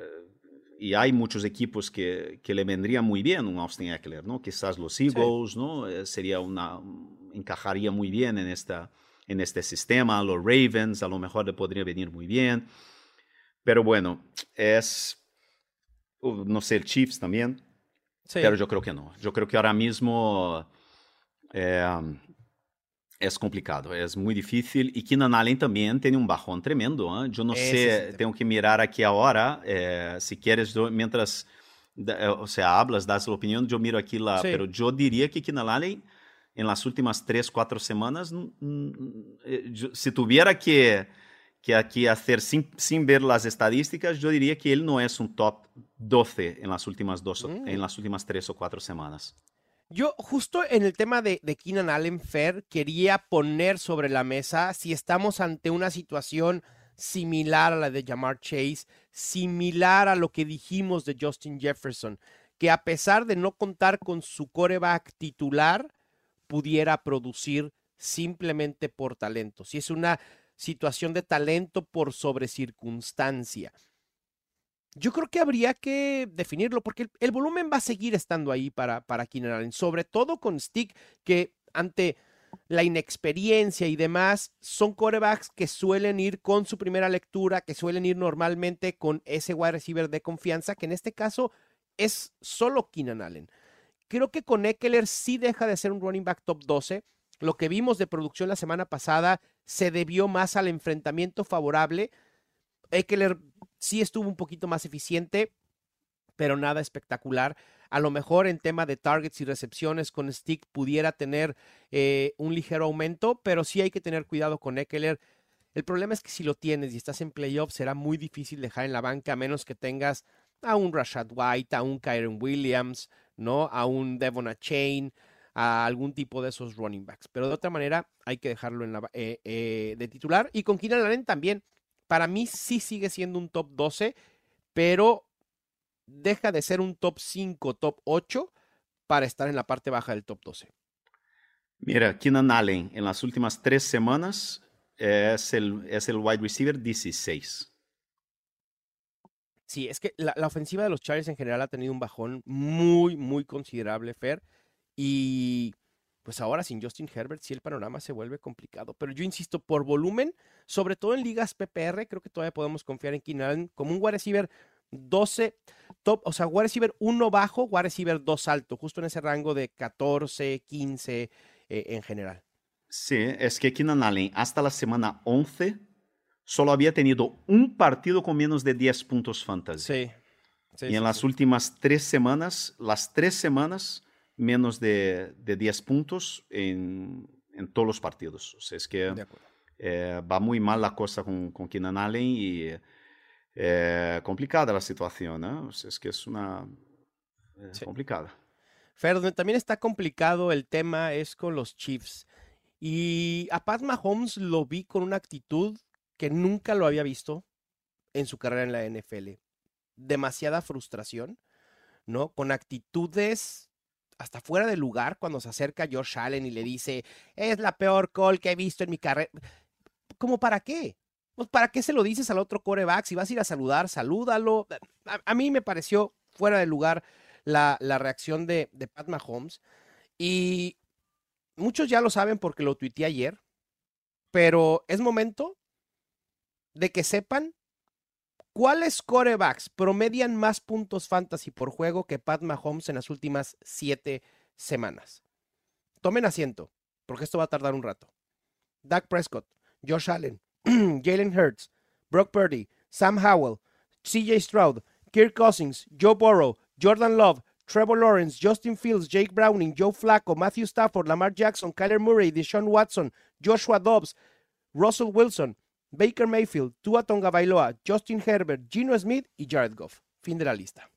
y hay muchos equipos que, que le vendría muy bien un Austin Eckler, ¿no? Quizás los Eagles, ¿no? Eh, sería una, encajaría muy bien en, esta, en este sistema. Los Ravens a lo mejor le podría venir muy bien. Pero bueno, es, no sé, el Chiefs también. Sí. Pero yo creo que no. Yo creo que ahora mismo eh, es complicado, es muy difícil. Y Keenan Allen también tiene un bajón tremendo. ¿eh? Yo no Ese es sé, el tema. tengo que mirar aquí ahora. eh, si quieres, yo- mientras, da- eh, o sea, hablas, das la opinión, yo miro aquí la. Sí. Pero yo diría que Keenan Allen en las últimas tres, cuatro semanas, mm, mm, eh, yo- si tuviera que, que aquí hacer sin, sin ver las estadísticas, yo diría que él no es un top 12 en las últimas dos, Mm. en las últimas tres o cuatro semanas. Yo justo en el tema de, de Keenan Allen Fair quería poner sobre la mesa si estamos ante una situación similar a la de Jamar Chase, similar a lo que dijimos de Justin Jefferson, que a pesar de no contar con su coreback titular, pudiera producir simplemente por talento. Si es una situación de talento por sobrecircunstancia. Yo creo que habría que definirlo porque el, el volumen va a seguir estando ahí para, para Keenan Allen, sobre todo con Stick, que ante la inexperiencia y demás, son corebacks que suelen ir con su primera lectura, que suelen ir normalmente con ese wide receiver de confianza, que en este caso es solo Keenan Allen. Creo que con Eckler sí deja de ser un running back top 12. Lo que vimos de producción la semana pasada se debió más al enfrentamiento favorable. Eckler sí estuvo un poquito más eficiente, pero nada espectacular. A lo mejor en tema de targets y recepciones con Stick pudiera tener eh, un ligero aumento, pero sí hay que tener cuidado con Eckler. El problema es que si lo tienes y estás en playoffs, será muy difícil dejar en la banca a menos que tengas a un Rashad White, a un Kyron Williams, ¿no? A un Devon Chain, a algún tipo de esos running backs. Pero de otra manera, hay que dejarlo en la, eh, eh, de titular. Y con Keenan Allen también. Para mí sí sigue siendo un top 12, pero deja de ser un top 5, top 8 para estar en la parte baja del top 12. Mira, Keenan Allen en las últimas tres semanas es el, es el wide receiver 16. Sí, es que la, la ofensiva de los Chargers en general ha tenido un bajón muy, muy considerable, Fer. Y pues ahora sin Justin Herbert sí el panorama se vuelve complicado. Pero yo insisto, por volumen, sobre todo en ligas PPR, creo que todavía podemos confiar en Keenan Allen como un wide receiver 12 top, o sea, wide receiver 1 bajo, wide receiver 2 alto, justo en ese rango de 14, 15 eh, en general. Sí, es que Keenan Allen hasta la semana 11 solo había tenido un partido con menos de 10 puntos fantasy. Sí. sí, y sí, en las sí. últimas tres semanas, las tres semanas, menos de, de 10 puntos en, en todos los partidos. O sea, es que eh, va muy mal la cosa con, con Keenan Allen y eh, complicada la situación. ¿eh? O sea, es que es una... eh, Sí. complicada. Fer, también está complicado el tema es con los Chiefs. Y a Pat Mahomes lo vi con una actitud que nunca lo había visto en su carrera en la NFL. Demasiada frustración, ¿no? Con actitudes hasta fuera de lugar cuando se acerca Josh Allen y le dice, es la peor call que he visto en mi carrera. ¿Cómo para qué? Pues para qué se lo dices al otro coreback? Si vas a ir a saludar, salúdalo. A, mí me pareció fuera de lugar la, la reacción de, de Pat Mahomes. Y muchos ya lo saben porque lo tuiteé ayer, pero es momento de que sepan cuáles corebacks promedian más puntos fantasy por juego que Pat Mahomes en las últimas siete semanas. Tomen asiento, porque esto va a tardar un rato. Dak Prescott, Josh Allen, [CLEARS THROAT] Jalen Hurts, Brock Purdy, Sam Howell, CJ Stroud, Kirk Cousins, Joe Burrow, Jordan Love, Trevor Lawrence, Justin Fields, Jake Browning, Joe Flacco, Matthew Stafford, Lamar Jackson, Kyler Murray, Deshaun Watson, Joshua Dobbs, Russell Wilson, Baker Mayfield, Tua Tonga Bailoa, Justin Herbert, Gino Smith y Jared Goff. Fin de la lista.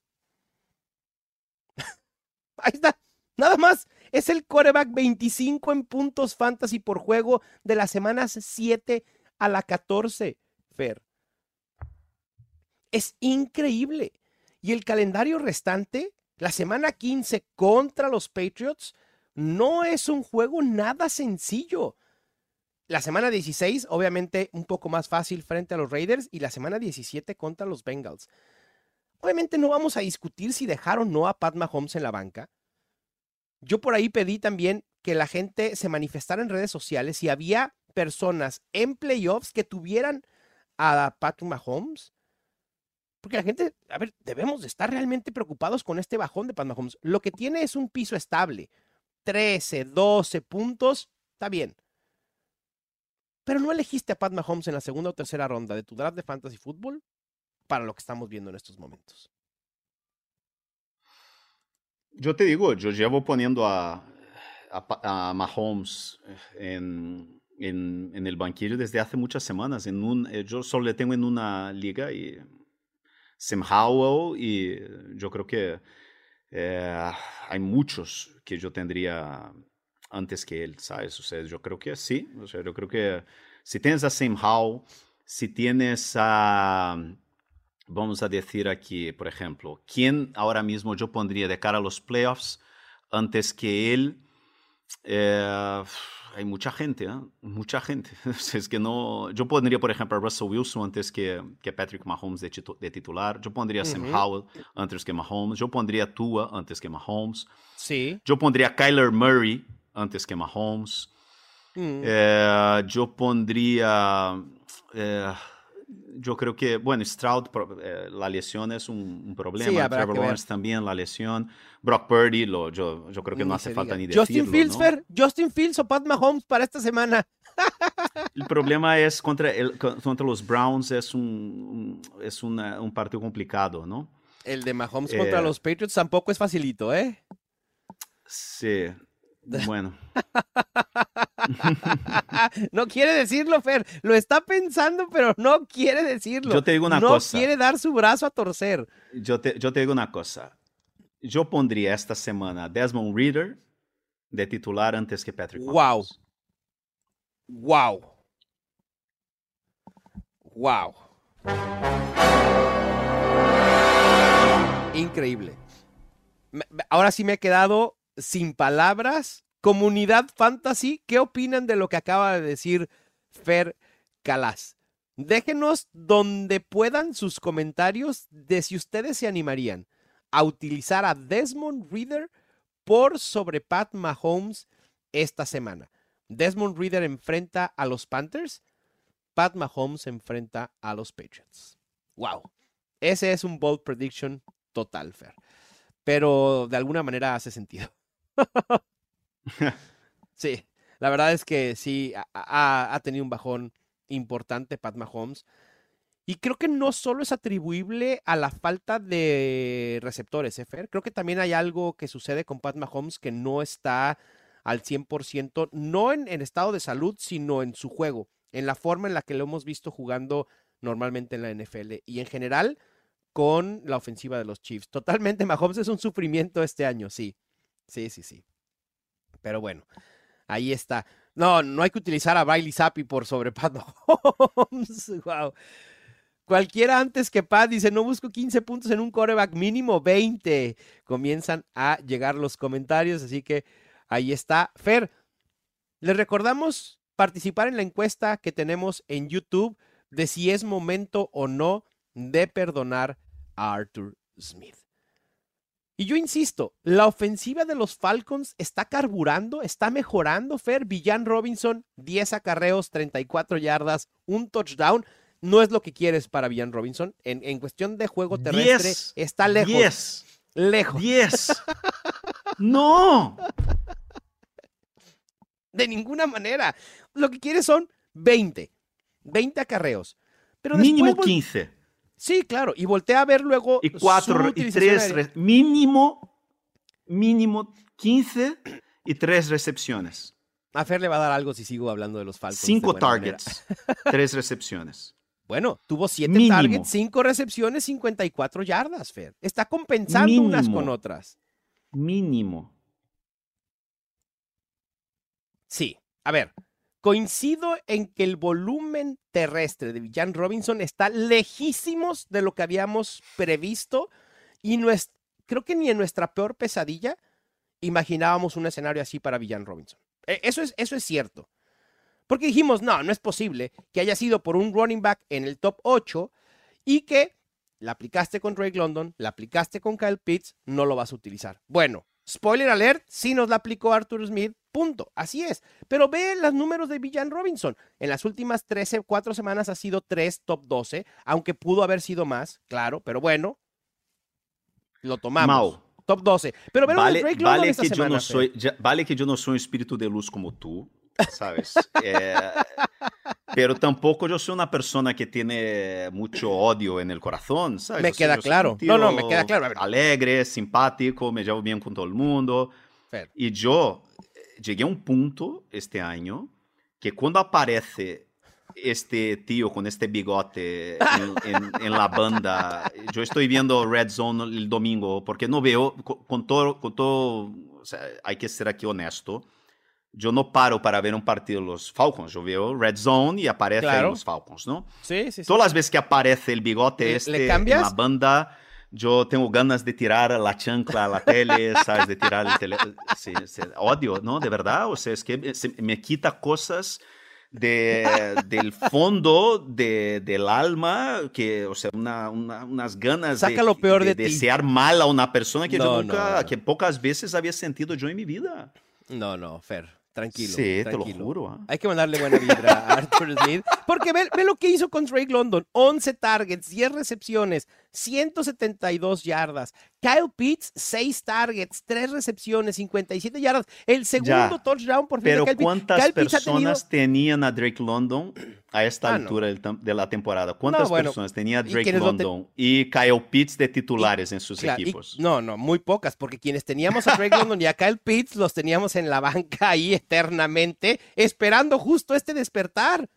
[LAUGHS] Ahí está. Nada más. Es el coreback 25 en puntos fantasy por juego de las semanas 7 a la 14, Fer. Es increíble. Y el calendario restante, la semana 15 contra los Patriots, no es un juego nada sencillo. La semana 16, obviamente, un poco más fácil frente a los Raiders y la semana 17 contra los Bengals. Obviamente no vamos a discutir si dejaron o no a Pat Mahomes en la banca. Yo por ahí pedí también que la gente se manifestara en redes sociales si había personas en playoffs que tuvieran a Patrick Mahomes. Porque la gente, a ver, debemos de estar realmente preocupados con este bajón de Pat Mahomes. Lo que tiene es un piso estable. 13, 12 puntos, está bien. Pero no elegiste a Pat Mahomes en la segunda o tercera ronda de tu draft de fantasy fútbol para lo que estamos viendo en estos momentos. Yo te digo, yo llevo poniendo a, a, Mahomes en, el banquillo desde hace muchas semanas. En eh, yo solo le tengo en una liga y Sam Howell y yo creo que eh, hay muchos que yo tendría antes que él, ¿sabes? O sea, yo creo que sí. O sea, yo creo que si tienes a Sam Howell, si tienes a vamos a decir aquí, por ejemplo, ¿quién ahora mismo yo pondría de cara a los playoffs antes que él? Eh, hay mucha gente, ¿eh? mucha gente. [LAUGHS] es que no. Yo pondría, por ejemplo, a Russell Wilson antes que, que Patrick Mahomes de, de titular. Yo pondría a Sam Howell antes que Mahomes. Yo pondría a Tua antes que Mahomes. Sí. Yo pondría a Kyler Murray antes que Mahomes. Mm. Eh, yo pondría yo creo que, bueno, Stroud, eh, la lesión es un, problema. Trevor Lawrence también, la lesión. Brock Purdy, lo, yo, yo creo que no hace falta ni decirlo. Justin Fields, Justin Fields o Pat Mahomes para esta semana. [LAUGHS] El problema es contra, el, contra los Browns es un, es un partido complicado, ¿no? El de Mahomes contra eh, los Patriots tampoco es facilito, ¿eh? Sí, bueno. [LAUGHS] no quiere decirlo, Fer. Lo está pensando, pero no quiere decirlo. Yo te digo una no cosa. No quiere dar su brazo a torcer. Yo te, yo te digo una cosa. Yo pondría esta semana Desmond Reader de titular antes que Patrick Mahomes. Wow. Wow. Wow. Increíble. Ahora sí me he quedado sin palabras. Comunidad Fantasy, ¿qué opinan de lo que acaba de decir Fer Calas? Déjenos donde puedan sus comentarios de si ustedes se animarían a utilizar a Desmond Reader por sobre Pat Mahomes esta semana. Desmond Reader enfrenta a los Panthers, Pat Mahomes enfrenta a los Patriots. Wow. Ese es un bold prediction total, Fer. Pero de alguna manera hace sentido. [LAUGHS] sí, la verdad es que sí, ha, tenido un bajón importante Pat Mahomes. Y creo que no solo es atribuible a la falta de receptores, ¿eh, Creo que también hay algo que sucede con Pat Mahomes que no está al 100%, no en, en, estado de salud, sino en su juego, en la forma en la que lo hemos visto jugando normalmente en la NFL y en general con la ofensiva de los Chiefs. Totalmente, Mahomes es un sufrimiento este año, sí. Sí, sí, sí. Pero bueno, ahí está. No, no hay que utilizar a Bailey Zappi por sobre [LAUGHS] Pat Mahomes. wow. Cualquiera antes que Pat dice, no busco 15 puntos en un coreback mínimo 20. Comienzan a llegar los comentarios, así que ahí está. Fer, les recordamos participar en la encuesta que tenemos en YouTube de si es momento o no de perdonar a Arthur Smith. Y yo insisto, la ofensiva de los Falcons está carburando, está mejorando, Fer. Villan Robinson, 10 acarreos, 34 yardas, un touchdown. No es lo que quieres para Villan Robinson. En, cuestión de juego terrestre, está lejos. 10. Lejos. 10. [LAUGHS] no. De ninguna manera. Lo que quieres son 20. 20 acarreos. Pero Mínimo 15. Sí, claro. Y voltea a ver luego. Y cuatro y tres, mínimo Mínimo 15 y 3 recepciones. A Fer le va a dar algo si sigo hablando de los Falcons. 5 targets, 3 recepciones. [LAUGHS] Bueno, tuvo 7 targets, 5 recepciones, 54 yardas, Fer. Está compensando unas con otras. Mínimo. Sí. A ver, coincido en que el volumen terrestre de Villan Robinson está lejísimos de lo que habíamos previsto y no es, creo que ni en nuestra peor pesadilla imaginábamos un escenario así para Villan Robinson. E, eso es, eso es cierto. Porque dijimos, no, no es posible que haya sido por un running back en el top 8 y que la aplicaste con Drake London, la aplicaste con Kyle Pitts, no lo vas a utilizar. Bueno, spoiler alert, sí nos la aplicó Arthur Smith Punto. Así es. Pero ve los números de Villan Robinson. En las últimas 13, 4 semanas ha sido 3 top 12, aunque pudo haber sido más, claro, pero bueno, lo tomamos. Top 12. Pero vale, vale que yo no soy, vale que yo no soy un espíritu de luz como tú, ¿sabes? [LAUGHS] Eh, pero tampoco yo soy una persona que tiene mucho odio en el corazón, ¿sabes? Me queda claro. No, no, me queda claro. Alegre, simpático, me llevo bien con todo el mundo. Y yo llegué a un punto este año que cuando aparece este tío con este bigote en, [LAUGHS] la banda, yo estoy viendo Red Zone el domingo porque no veo, con todo, con todo hay que ser aquí honesto, yo no paro para ver un partido de los Falcons, yo veo Red Zone y aparece los Falcons, ¿no? Sí, sí, sí. Todas las veces que aparece el bigote este en la banda yo tengo ganas de tirar la chancla a la tele, [LAUGHS] ¿sabes? De tirar el teléfono. Sí, odio, ¿no? De verdad, o sea, es que me quita cosas de, del fondo de, del alma, que, o sea, una, unas ganas Saca de, lo peor de, desear mal a una persona que yo nunca, que pocas veces había sentido yo en mi vida. No, no, Fer. Tranquilo. Sí, te lo juro. ¿ah? Hay que mandarle buena vibra a Arthur Smith. Porque ve, ve, lo que hizo con Drake London: 11 targets, 10 recepciones, 172 yardas. Kyle Pitts, 6 targets, 3 recepciones, 57 yardas. El segundo touchdown por fin Pero ¿cuántas personas tenían a Drake London a esta ah, altura de la temporada? ¿Cuántas personas tenía Drake London y Kyle Pitts de titulares en sus equipos? no, no, muy pocas, porque quienes teníamos a Drake London y a Kyle Pitts los teníamos en la banca ahí eternamente, esperando justo este despertar.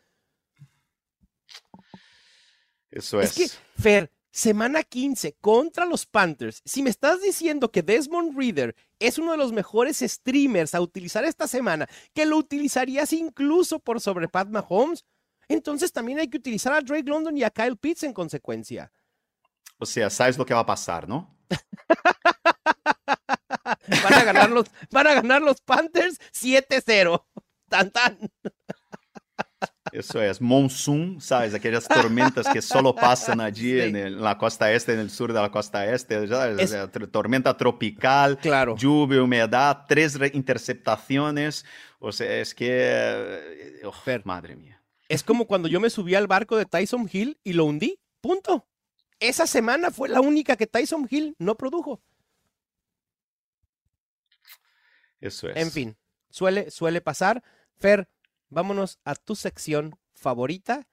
Eso es. Es que, Fer, semana 15 contra los Panthers, si me estás diciendo que Desmond Reader es uno de los mejores streamers a utilizar esta semana, que lo utilizarías incluso por sobre Pat Mahomes, entonces también hay que utilizar a Drake London y a Kyle Pitts en consecuencia. O sea, sabes lo que va a pasar, ¿no? [LAUGHS] van, a ganar los, van a ganar los Panthers 7-0. Tan tan. Eso es, monsoon, ¿sabes? Aquellas tormentas que solo pasan allí en, la costa este, en el sur de la costa este, tormenta tropical, claro. lluvia, humedad, tres interceptaciones, o sea, es que, oh, madre mía. Es como cuando yo me subí al barco de Tyson Hill y lo hundí, punto. Esa semana fue la única que Tyson Hill no produjo. Eso es. En fin, suele, suele pasar. Fer, vámonos a tu sección favorita,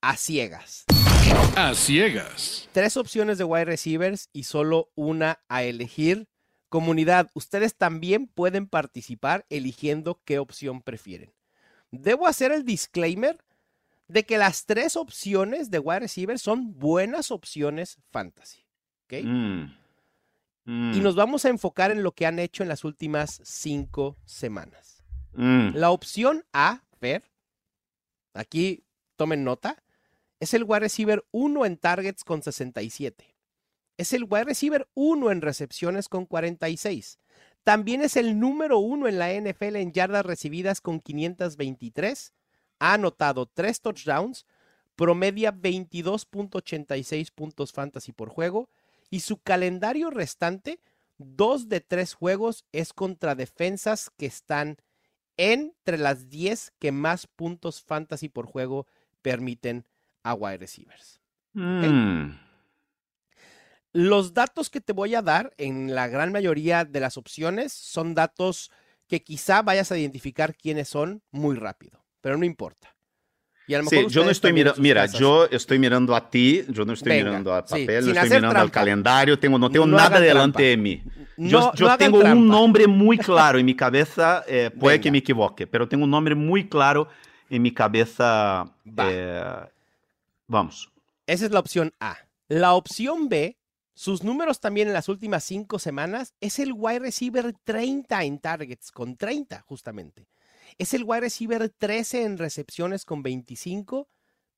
a ciegas. A ciegas. Tres opciones de wide receivers y solo una a elegir. Comunidad, ustedes también pueden participar eligiendo qué opción prefieren. Debo hacer el disclaimer de que las tres opciones de wide receiver son buenas opciones fantasy. Mm. Y mm. nos vamos a enfocar en lo que han hecho en las últimas cinco semanas. Mm. La opción A ver, aquí tomen nota, es el wide receiver 1 en targets con 67. Es el wide receiver 1 en recepciones con 46. También es el número 1 en la NFL en yardas recibidas con 523. Ha anotado 3 touchdowns, promedia 22.86 puntos fantasy por juego y su calendario restante, 2 de 3 juegos, es contra defensas que están entre las 10 que más puntos fantasy por juego permiten a wide receivers. Mm. Los datos que te voy a dar en la gran mayoría de las opciones son datos que quizá vayas a identificar quiénes son muy rápido, pero no importa. Y a lo Sí, mejor yo no estoy mirando, mira, yo estoy mirando a ti, yo no estoy Venga, mirando al sí, papel, sin no estoy mirando al trampa. calendario, tengo, no tengo No nada delante trampa. de mí. Yo no yo tengo un nombre muy claro en mi cabeza, eh, [LAUGHS] puede que Venga. me equivoque, pero tengo un nombre muy claro en mi cabeza. Va. eh, vamos. Esa es la opción A. La opción B, sus números también en las últimas cinco semanas, es el wide receiver 30 en targets, con 30 justamente. Es el wide receiver 13 en recepciones con 25,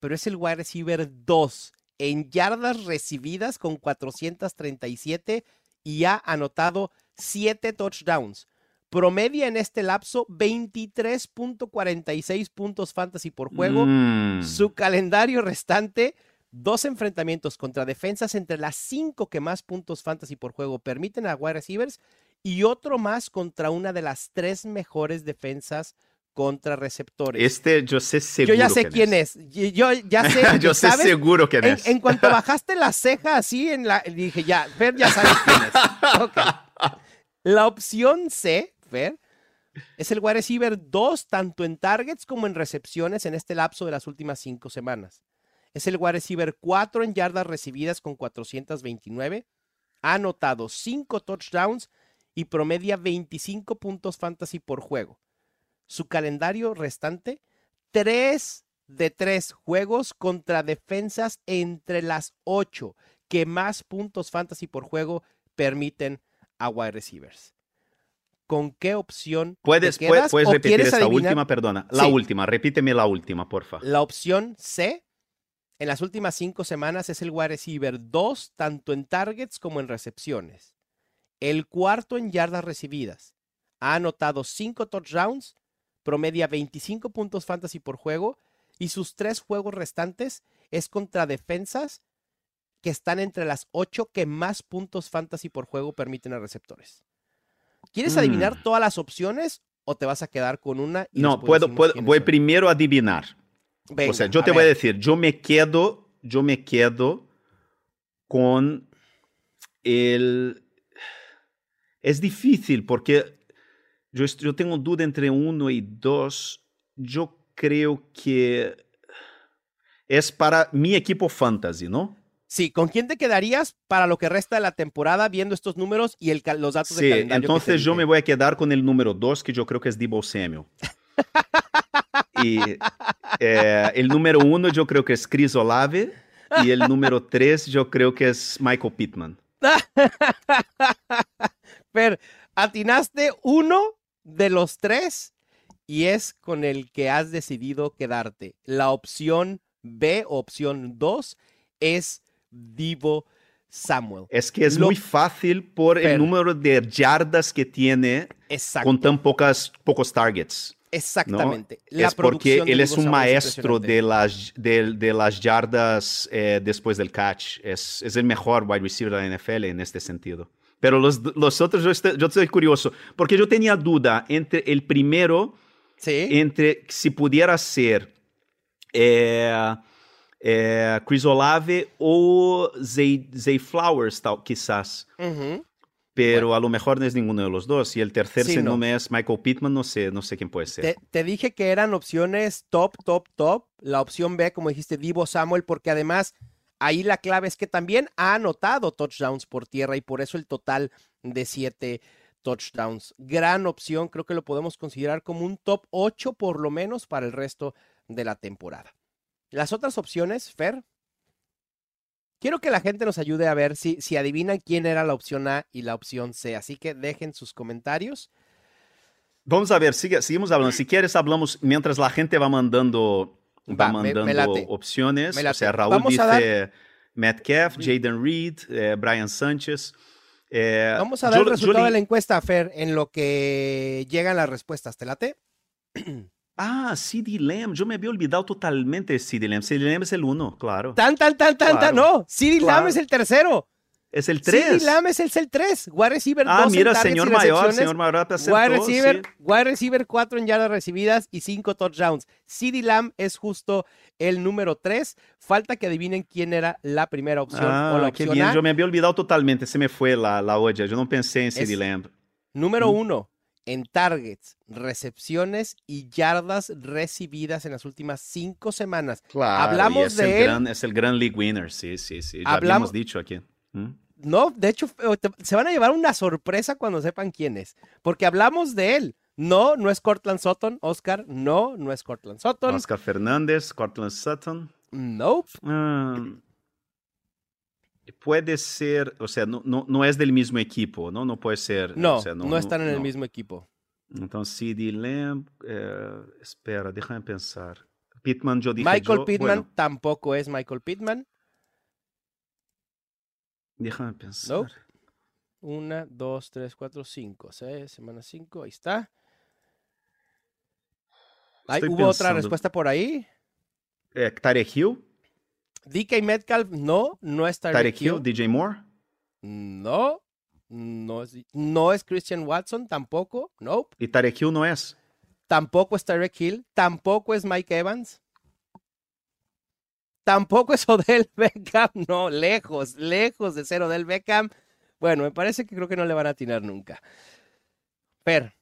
pero es el wide receiver 2 en yardas recibidas con 437 y ha anotado 7 touchdowns. Promedia en este lapso 23.46 puntos fantasy por juego. Mm. Su calendario restante, dos enfrentamientos contra defensas entre las cinco que más puntos fantasy por juego permiten a wide receivers y otro más contra una de las tres mejores defensas contra receptores. Este yo sé seguro. Yo ya sé quién es. Yo ya sé. yo sé ¿sabes? seguro quién En, es. en cuanto [LAUGHS] bajaste la ceja así, en la, dije ya, Fer ya sabes quién es. Ok. La opción C, Fer, es el wide receiver 2, tanto en targets como en recepciones en este lapso de las últimas cinco semanas. Es el wide receiver 4 en yardas recibidas con 429. Ha anotado 5 touchdowns y promedia 25 puntos fantasy por juego. Su calendario restante, 3 de 3 juegos contra defensas entre las 8 que más puntos fantasy por juego permiten a wide receivers. ¿Con qué opción te ¿Puedes, quedas puedes, repetir esta adivinar? última? Perdona. La Sí. última, repíteme la última, porfa. La opción C, en las últimas cinco semanas, es el wide receiver 2, tanto en targets como en recepciones. El cuarto en yardas recibidas. Ha anotado 5 touchdowns, promedia 25 puntos fantasy por juego y sus tres juegos restantes es contra defensas que están entre las 8 que más puntos fantasy por juego permiten a receptores. ¿Quieres Mm. adivinar todas las opciones o te vas a quedar con una? y No, puedo, puedo- voy son? primero a adivinar. Venga, o sea, yo te voy a decir, yo me quedo, yo me quedo con el... Es difícil porque yo, tengo duda entre uno y dos. Yo creo que es para mi equipo fantasy, ¿no? Sí, ¿con quién te quedarías para lo que resta de la temporada viendo estos números y el, los datos de Sí, calendario? que te entonces yo me voy a quedar con el número dos, que yo creo que es Debo Samuel. [LAUGHS] y eh, el número uno yo creo que es Chris Olave. Y el número tres yo creo que es Michael Pittman. [LAUGHS] Fer, atinaste uno de los tres y es con el que has decidido quedarte. La opción B, opción 2, es Divo Samuel. Es que es Lo- muy fácil por el número de yardas que tiene Exacto, con tan pocas, pocos targets. ¿no? exactamente. La es porque él es un Samuel maestro de las, de, de las yardas eh, después del catch. Es, es el mejor wide receiver de la NFL en este sentido. Pero los, los otros, yo estoy, yo estoy curioso, porque yo tenía duda entre el primero, Sí, entre si pudiera ser eh, eh, Chris Olave o Zay, Zay Flowers, tal, quizás. ujú. Pero a lo mejor no es ninguno de los dos. Y el tercer, Sí, si no. no me es Michael Pittman, no sé, no sé quién puede ser. Te, te dije que eran opciones top, top, top. La opción B, como dijiste, Divo Samuel, porque además ahí la clave es que también ha anotado touchdowns por tierra y por eso el total de siete touchdowns. Gran opción, creo que lo podemos considerar como un top 8 por lo menos para el resto de la temporada. Las otras opciones, Fer. Quiero que la gente nos ayude a ver si, si adivinan quién era la opción A y la opción C. Así que dejen sus comentarios. Vamos a ver, sigue- seguimos hablando. Si quieres, hablamos mientras la gente va mandando, va Va, me- me mandando opciones. Me O sea, Raúl Vamos dice Metcalf, Jaden Reed, eh, Brian Sánchez. Eh, Vamos a dar el resultado de la encuesta, Fer, en lo que llegan las respuestas. ¿Te late? [CLEARS THROAT] Ah, CD Lamb. Yo me había olvidado totalmente de CD Lamb. CD Lamb es el uno, claro. Tan, tan, tan, tan, tan, no. Claro. Lamb es el tercero. Es el CeeDee 3. Lamb es el, el 3. Wide receiver 2 Ah, en mira, targets señor y mayor, señor mayor Wide receiver, sí. wide receiver 4 en yardas recibidas y 5 touchdowns. CeeDee Lamb es justo el número 3. Falta que adivinen quién era la primera opción Ah, o la qué opción bien. A. Yo me había olvidado totalmente. Se me fue la, la olla. Yo no pensé en CD Es- Lamb. Número Mm. 1. en targets, recepciones y yardas recibidas en las últimas cinco semanas. Claro, Hablamos es de el él. Gran, es el gran league winner, sí, sí, sí. Ya Hablamos- habíamos dicho aquí. ¿Mm? No, de hecho, se van a llevar una sorpresa cuando sepan quién es, porque hablamos de él. No, no es Cortland Sutton, Oscar. No, no es Cortland Sutton. Oscar Fernández, Cortland Sutton. Nope. Ah, puede ser, o sea, no, no, no es del mismo equipo, ¿no? No puede ser. No, o sea, no, están en el mismo equipo. Entonces, CD Lamb, eh, espera, déjame pensar. Pittman, yo dije Michael yo, Pittman bueno, tampoco es Michael Pittman. Déjame pensar. Nope. Una, dos, tres, cuatro, cinco. Seis, semana cinco. Ahí está. Estoy ¿Hubo otra respuesta por ahí? Eh, Tarek Hill, DK Metcalf, no, no es Tyreek Tarek Hill, Hill. DJ Moore. No, no es, no es Christian Watson, tampoco. Nope. Y Tarek Hill no es. Tampoco es Tyreek Hill. Tampoco es Mike Evans. Tampoco es Odell [LAUGHS] Beckham. No, lejos, lejos de ser Odell Beckham. Bueno, me parece que creo que no le van a atinar nunca. Per,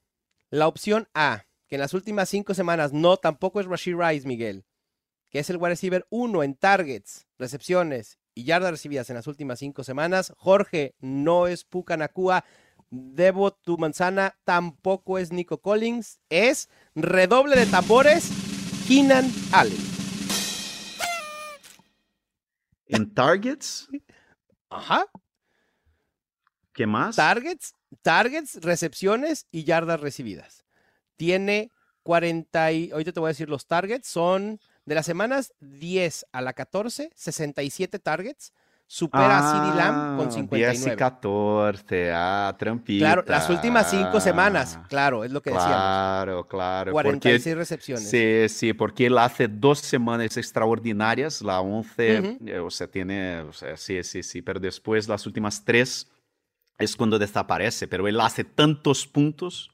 la opción A, que en las últimas cinco semanas no, tampoco es Rashid Rice, Miguel, que es el wide receiver 1 en targets, recepciones y yardas recibidas en las últimas cinco semanas. Jorge, no es Puka Nakua. Debo tu manzana, tampoco es Nico Collins, es redoble de tambores, Keenan Allen. En Targets, Ajá. ¿qué más? Targets, targets, recepciones y yardas recibidas. Tiene 40 y ahorita te voy a decir los targets, son de las semanas 10 a la 14, 67 targets, supera a CeeDee Lamb con Ah, 59. 10 y 14, ah, trampita. Claro, las últimas cinco semanas, claro, es lo que decíamos. Claro, claro. 46 porque- recepciones. Sí, sí, porque él hace dos semanas extraordinarias, la 11, Ujú. eh, o sea, tiene, o sea, sí, sí, sí, pero después las últimas tres es cuando desaparece, pero él hace tantos puntos.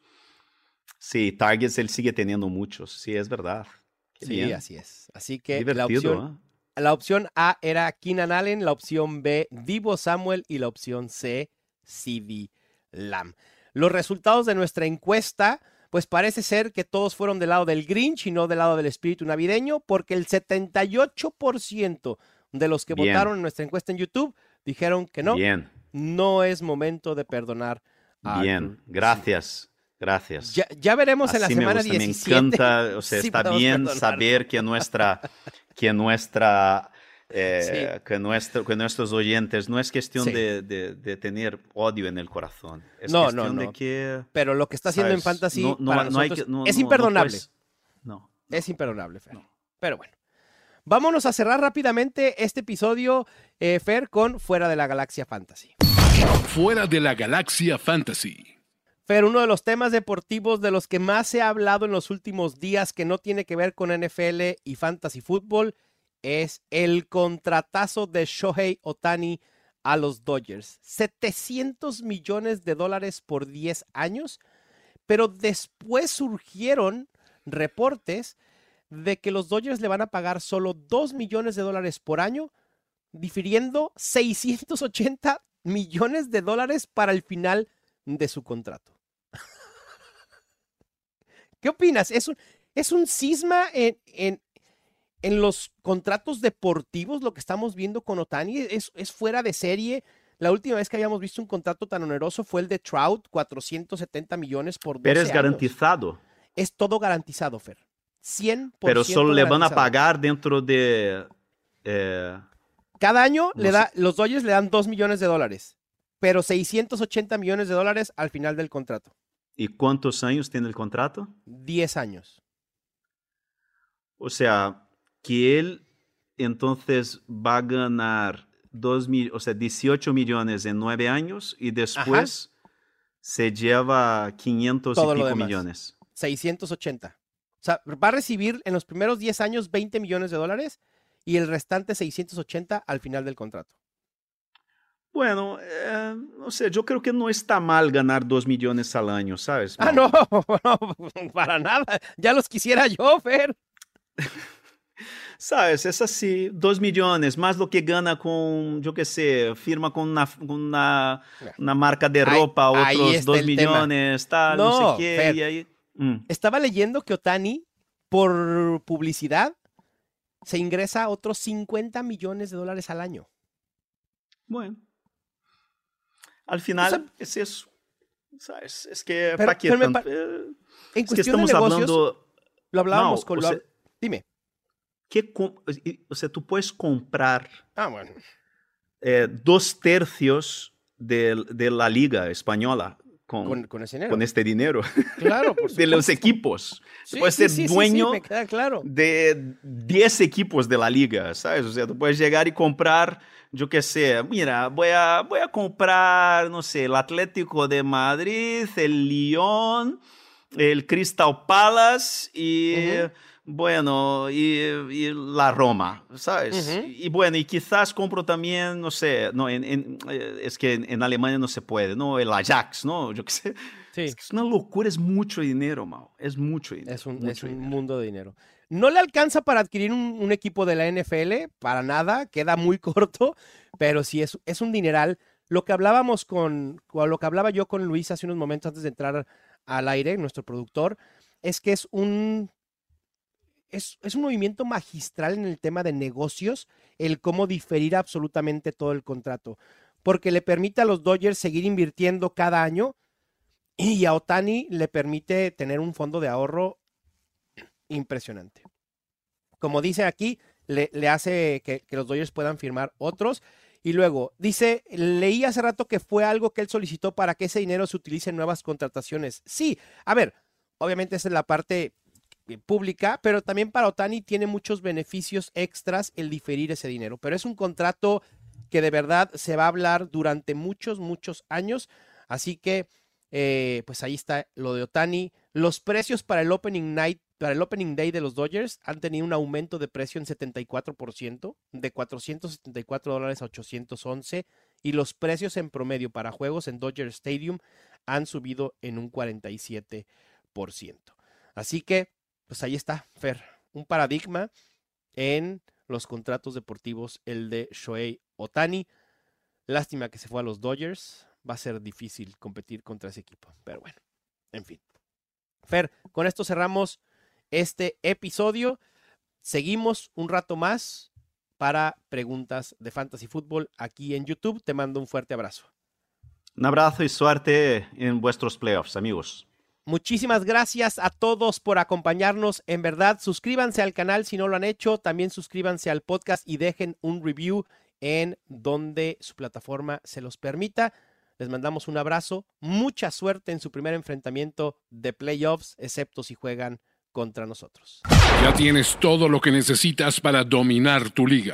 Sí, targets él sigue teniendo muchos, sí, es verdad. Qué Sí, bien. así es. Así que la Divertido, opción, ¿eh? La opción A era Keenan Allen, la opción B, Divo Samuel y la opción C, CD Lamb. Los resultados de nuestra encuesta, pues parece ser que todos fueron del lado del Grinch y no del lado del espíritu navideño, porque el 78% de los que Bien. votaron en nuestra encuesta en YouTube dijeron que no, Bien, no es momento de perdonar. a bien, gracias, gracias. Ya, ya veremos en la me semana gusta, 17. Me encanta, o sea, [LAUGHS] está bien saber que nuestra, [LAUGHS] que nuestra, eh, que, nuestro, que nuestros oyentes no es cuestión Sí. de, de- de tener odio en el corazón, es No, cuestión no, de no. que Pero lo que está haciendo en. Fantasy No- no- para no hay nosotros que- no- es no imperdonable. puedes- No, Es imperdonable, Fer. Pero bueno. Vámonos a cerrar rápidamente este episodio, eh, Fer, con Fuera de la Galaxia Fantasy. Fuera de la galaxia fantasy. Fer, uno de los temas deportivos de los que más se ha hablado en los últimos días que no tiene que ver con NFL y fantasy fútbol es el contratazo de Shohei Otani a los Dodgers. 700 millones de dólares por 10 años, pero después surgieron reportes de que los Dodgers le van a pagar solo 2 millones de dólares por año, difiriendo 680 millones de dólares para el final de su contrato. ¿Qué opinas? ¿Es un, es un cisma en, en, en los contratos deportivos lo que estamos viendo con Otani? ¿Es, es fuera de serie? La última vez que habíamos visto un contrato tan oneroso fue el de Trout, 470 millones por 12 pero es años. garantizado, Es todo garantizado, Fer. 100% pero solo le van a pagar dentro de... eh, Cada año No le sé. da, los Dodgers le dan 2 millones de dólares, pero 680 millones de dólares al final del contrato. ¿Y cuántos años tiene el contrato? 10 años. O sea, que él entonces va a ganar dos mil, o sea, 18 millones en nueve años y después se lleva 500 Todo y pico millones. 680. O sea, va a recibir en los primeros 10 años 20 millones de dólares y el restante 680 al final del contrato. Bueno, eh, no sé, yo creo que no está mal ganar 2 millones al año, ¿sabes? Ah, no, [LAUGHS] no, para nada. Ya los quisiera yo, Fer. Sabes, es así, dos millones, más lo que gana con, yo qué sé, firma con una, una, una marca de ropa, otros dos millones, tal, no, sé qué. y ahí, mm. Estaba leyendo que Otani, por publicidad, se ingresa otros 50 millones de dólares al año. Bueno. Al final es eso. ¿Sabes? Es que, ¿para qué? en cuestión estamos de negocios, hablando... Lo hablábamos con... Lo... Dime. ¿qué, o sea, tú puedes comprar ah, bueno. eh, dos tercios de, de, la liga española con, con, con, ese dinero. con este dinero. [LAUGHS] Claro, por [LAUGHS] de los equipos. Sí, puedes sí, ser sí, dueño claro. de 10 equipos de la liga, ¿sabes? O sea, tú puedes llegar y comprar, yo qué sé, mira, voy a, voy a comprar, no sé, el Atlético de Madrid, el Lyon, el Crystal Palace y... Uh -huh bueno, y, la Roma, ¿sabes? Y bueno, y quizás compro también, no sé, no, en, eh, es que en, Alemania no se puede, ¿no? El Ajax, ¿no? Yo qué sé. Es, una locura, es mucho dinero, Mao. Es mucho dinero. Es un, mundo de dinero. No le alcanza para adquirir un, equipo de la NFL, para nada, queda muy [LAUGHS] corto, pero sí es, es un dineral. Lo que hablábamos con, lo que hablaba yo con Luis hace unos momentos antes de entrar al aire, nuestro productor, es que es un es, un movimiento magistral en el tema de negocios, el cómo diferir absolutamente todo el contrato, porque le permite a los Dodgers seguir invirtiendo cada año y a Otani le permite tener un fondo de ahorro impresionante. Como dice aquí, le, hace que, que, los Dodgers puedan firmar otros. Y luego, dice, leí hace rato que fue algo que él solicitó para que ese dinero se utilice en nuevas contrataciones. Sí, a ver, obviamente esa es la parte pública, pero también para Otani tiene muchos beneficios extras el diferir ese dinero. Pero es un contrato que de verdad se va a hablar durante muchos, muchos años. Así que, eh, pues ahí está lo de Otani. Los precios para el Opening Night, para el Opening Day de los Dodgers han tenido un aumento de precio en 74%, de 474 dólares a 811. Y los precios en promedio para juegos en Dodger Stadium han subido en un 47%. Así que, pues ahí está, Fer, un paradigma en los contratos deportivos, el de Shohei Otani. Lástima que se fue a los Dodgers, va a ser difícil competir contra ese equipo, pero bueno, en fin. Fer, con esto cerramos este episodio. Seguimos un rato más para preguntas de Fantasy Football aquí en YouTube. Te mando un fuerte abrazo. Un abrazo y suerte en vuestros playoffs, amigos. Muchísimas gracias a todos por acompañarnos. En verdad, suscríbanse al canal si no lo han hecho. También suscríbanse al podcast y dejen un review en donde su plataforma se los permita. Les mandamos un abrazo. Mucha suerte en su primer enfrentamiento de playoffs, excepto si juegan contra nosotros. Ya tienes todo lo que necesitas para dominar tu liga.